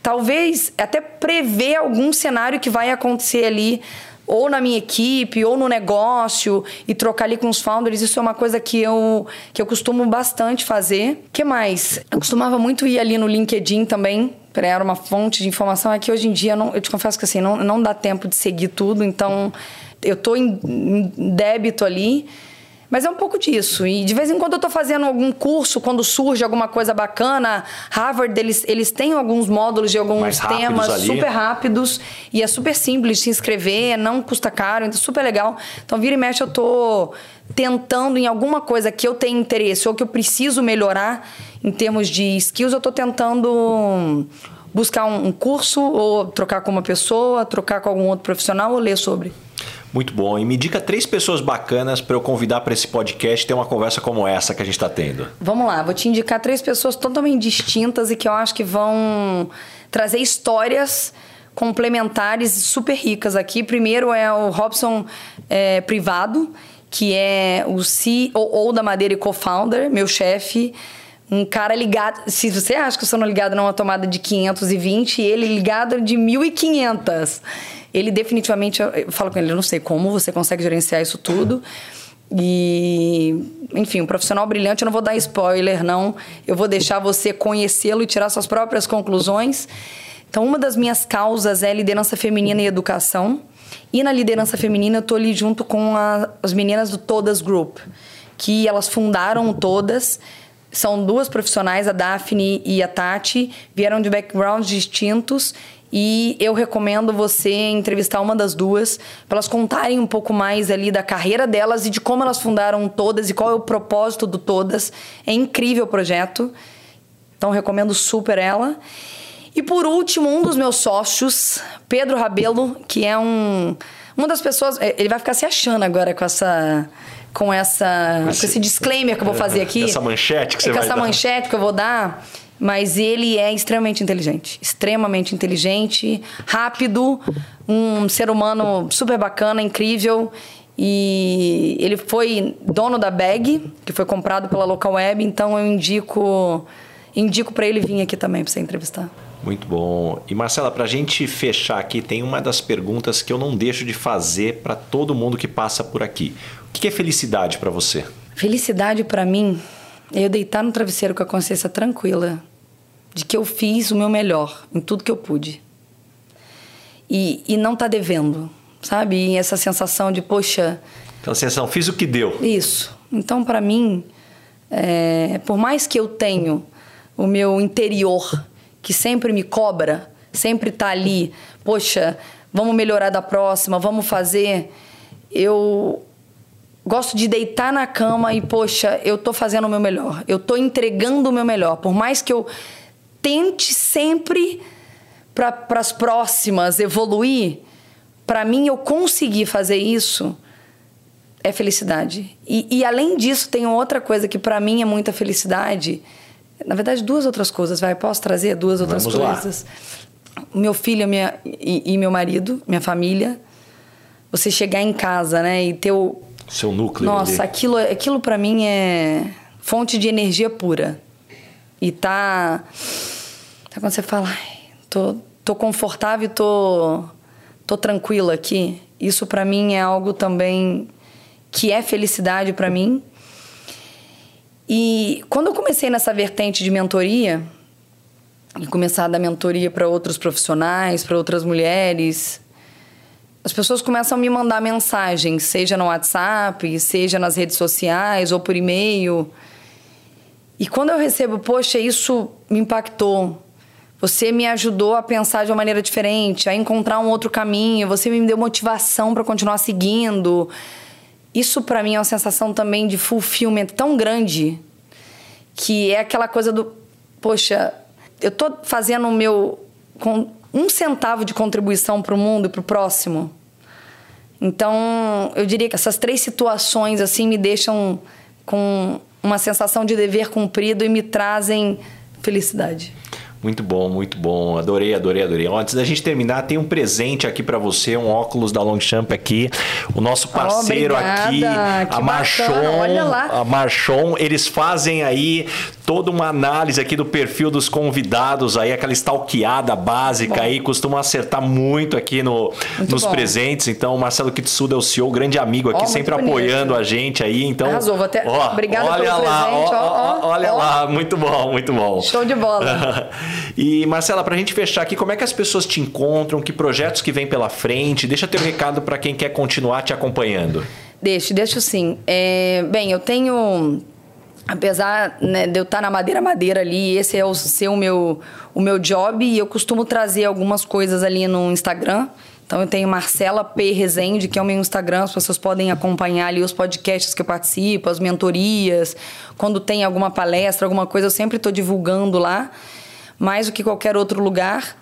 talvez até prever algum cenário que vai acontecer ali ou na minha equipe, ou no negócio, e trocar ali com os founders, isso é uma coisa que eu, que eu costumo bastante fazer. que mais? Eu costumava muito ir ali no LinkedIn também, era uma fonte de informação. É que hoje em dia, não, eu te confesso que assim, não, não dá tempo de seguir tudo, então eu estou em débito ali. Mas é um pouco disso. E de vez em quando eu estou fazendo algum curso, quando surge alguma coisa bacana. Harvard, eles, eles têm alguns módulos de alguns temas ali. super rápidos. E é super simples de se inscrever, não custa caro, então é super legal. Então, vira e mexe, eu estou tentando em alguma coisa que eu tenho interesse ou que eu preciso melhorar em termos de skills, eu estou tentando buscar um curso ou trocar com uma pessoa, trocar com algum outro profissional ou ler sobre. Muito bom. E me indica três pessoas bacanas para eu convidar para esse podcast ter uma conversa como essa que a gente está tendo. Vamos lá, vou te indicar três pessoas totalmente distintas e que eu acho que vão trazer histórias complementares super ricas aqui. Primeiro é o Robson é, Privado, que é o CEO da Madeira e co-founder, meu chefe um cara ligado. Se você acha que eu sou ligado numa tomada de 520, ele ligado de 1500 ele definitivamente, eu falo com ele, eu não sei como você consegue gerenciar isso tudo. E, enfim, um profissional brilhante, eu não vou dar spoiler, não. Eu vou deixar você conhecê-lo e tirar suas próprias conclusões. Então, uma das minhas causas é liderança feminina e educação. E na liderança feminina, eu estou ali junto com a, as meninas do Todas Group, que elas fundaram todas. São duas profissionais, a Daphne e a Tati, vieram de backgrounds distintos E eu recomendo você entrevistar uma das duas, para elas contarem um pouco mais ali da carreira delas e de como elas fundaram todas e qual é o propósito do todas. É incrível o projeto. Então recomendo super ela. E por último, um dos meus sócios, Pedro Rabelo, que é um uma das pessoas, é, ele vai ficar se achando agora com essa com essa esse, com esse disclaimer que eu vou fazer aqui. Essa manchete que você com vai essa dar. manchete que eu vou dar. Mas ele é extremamente inteligente. Extremamente inteligente, rápido, um ser humano super bacana, incrível. E ele foi dono da Bag, que foi comprado pela Local Web, então eu indico indico para ele vir aqui também para você entrevistar. Muito bom. E Marcela, para a gente fechar aqui, tem uma das perguntas que eu não deixo de fazer para todo mundo que passa por aqui. O que é felicidade para você? Felicidade para mim é eu deitar no travesseiro com a consciência tranquila de que eu fiz o meu melhor em tudo que eu pude. E, e não tá devendo, sabe? E essa sensação de, poxa. Então, sensação, fiz o que deu. Isso. Então, para mim, é, por mais que eu tenho o meu interior que sempre me cobra, sempre tá ali, poxa, vamos melhorar da próxima, vamos fazer. Eu gosto de deitar na cama e, poxa, eu tô fazendo o meu melhor. Eu tô entregando o meu melhor. Por mais que eu tente sempre para as próximas evoluir, para mim eu conseguir fazer isso é felicidade. E, e além disso, tem outra coisa que para mim é muita felicidade. Na verdade, duas outras coisas, vai. Posso trazer duas outras Vamos lá. coisas? Meu filho minha, e, e meu marido, minha família. Você chegar em casa, né, e ter o, Seu núcleo. nossa, ali. aquilo, aquilo para mim é fonte de energia pura. E tá. Tá quando você fala, "Ai, tô, tô confortável e tô, tô tranquila aqui. Isso para mim é algo também que é felicidade para mim. E quando eu comecei nessa vertente de mentoria, e começar a dar mentoria para outros profissionais, para outras mulheres, as pessoas começam a me mandar mensagens, seja no WhatsApp, seja nas redes sociais ou por e-mail. E quando eu recebo, poxa, isso me impactou. Você me ajudou a pensar de uma maneira diferente, a encontrar um outro caminho, você me deu motivação para continuar seguindo. Isso para mim é uma sensação também de fulfillment tão grande que é aquela coisa do, poxa, eu tô fazendo o meu com um centavo de contribuição para o mundo e para o próximo. Então, eu diria que essas três situações assim me deixam com uma sensação de dever cumprido e me trazem felicidade. Muito bom, muito bom. Adorei, adorei, adorei. Antes da gente terminar, tem um presente aqui para você, um óculos da Longchamp aqui. O nosso parceiro Obrigada, aqui, que a Marchon, olha lá. a Marchon, eles fazem aí toda uma análise aqui do perfil dos convidados aí, aquela stalkeada básica Bom. aí, costuma acertar muito aqui no, Muito nos bom. presentes. Então, o Marcelo Kitsuda é o CEO, grande amigo aqui, Ó, sempre bonito. apoiando a gente aí. Então, Arrasou, vou até- ó, Obrigada olha pelo lá, presente, ó, ó, olha lá, muito bom, muito bom. Show de bola. e Marcela, pra gente fechar aqui, como é que as pessoas te encontram? Que projetos que vem pela frente? Deixa teu recado para quem quer continuar te acompanhando. Deixo, deixo sim. É, bem, eu tenho. Apesar né, de eu estar na madeira madeira ali, esse é o ser o meu, o meu job e eu costumo trazer algumas coisas ali no Instagram. Então eu tenho Marcela P. Rezende, que é o meu Instagram, as pessoas podem acompanhar ali os podcasts que eu participo, as mentorias. Quando tem alguma palestra, alguma coisa, eu sempre estou divulgando lá, mais do que qualquer outro lugar.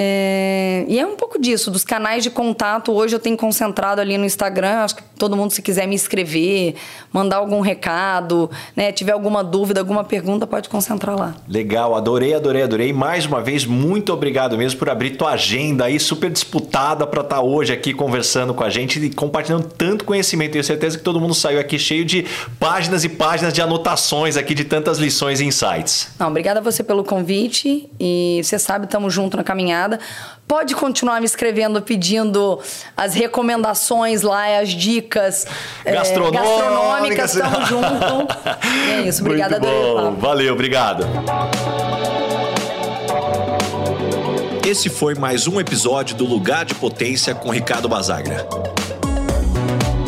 É, e é um pouco disso, dos canais de contato. Hoje eu tenho concentrado ali no Instagram. Acho que todo mundo, se quiser me escrever, mandar algum recado, né? Tiver alguma dúvida, alguma pergunta, pode concentrar lá. Legal, adorei, adorei, adorei. Mais uma vez, muito obrigado mesmo por abrir tua agenda aí super disputada para estar hoje aqui conversando com a gente e compartilhando tanto conhecimento. Tenho certeza que todo mundo saiu aqui cheio de páginas e páginas de anotações aqui de tantas lições e insights. Não, obrigada a você pelo convite e você sabe, estamos juntos na caminhada. Pode continuar me escrevendo, pedindo as recomendações lá, as dicas é, Gastronômicas. Estamos juntos. E é isso, obrigada, Muito bom. Valeu, obrigado. Esse foi mais um episódio do Lugar de Potência com Ricardo Basagra.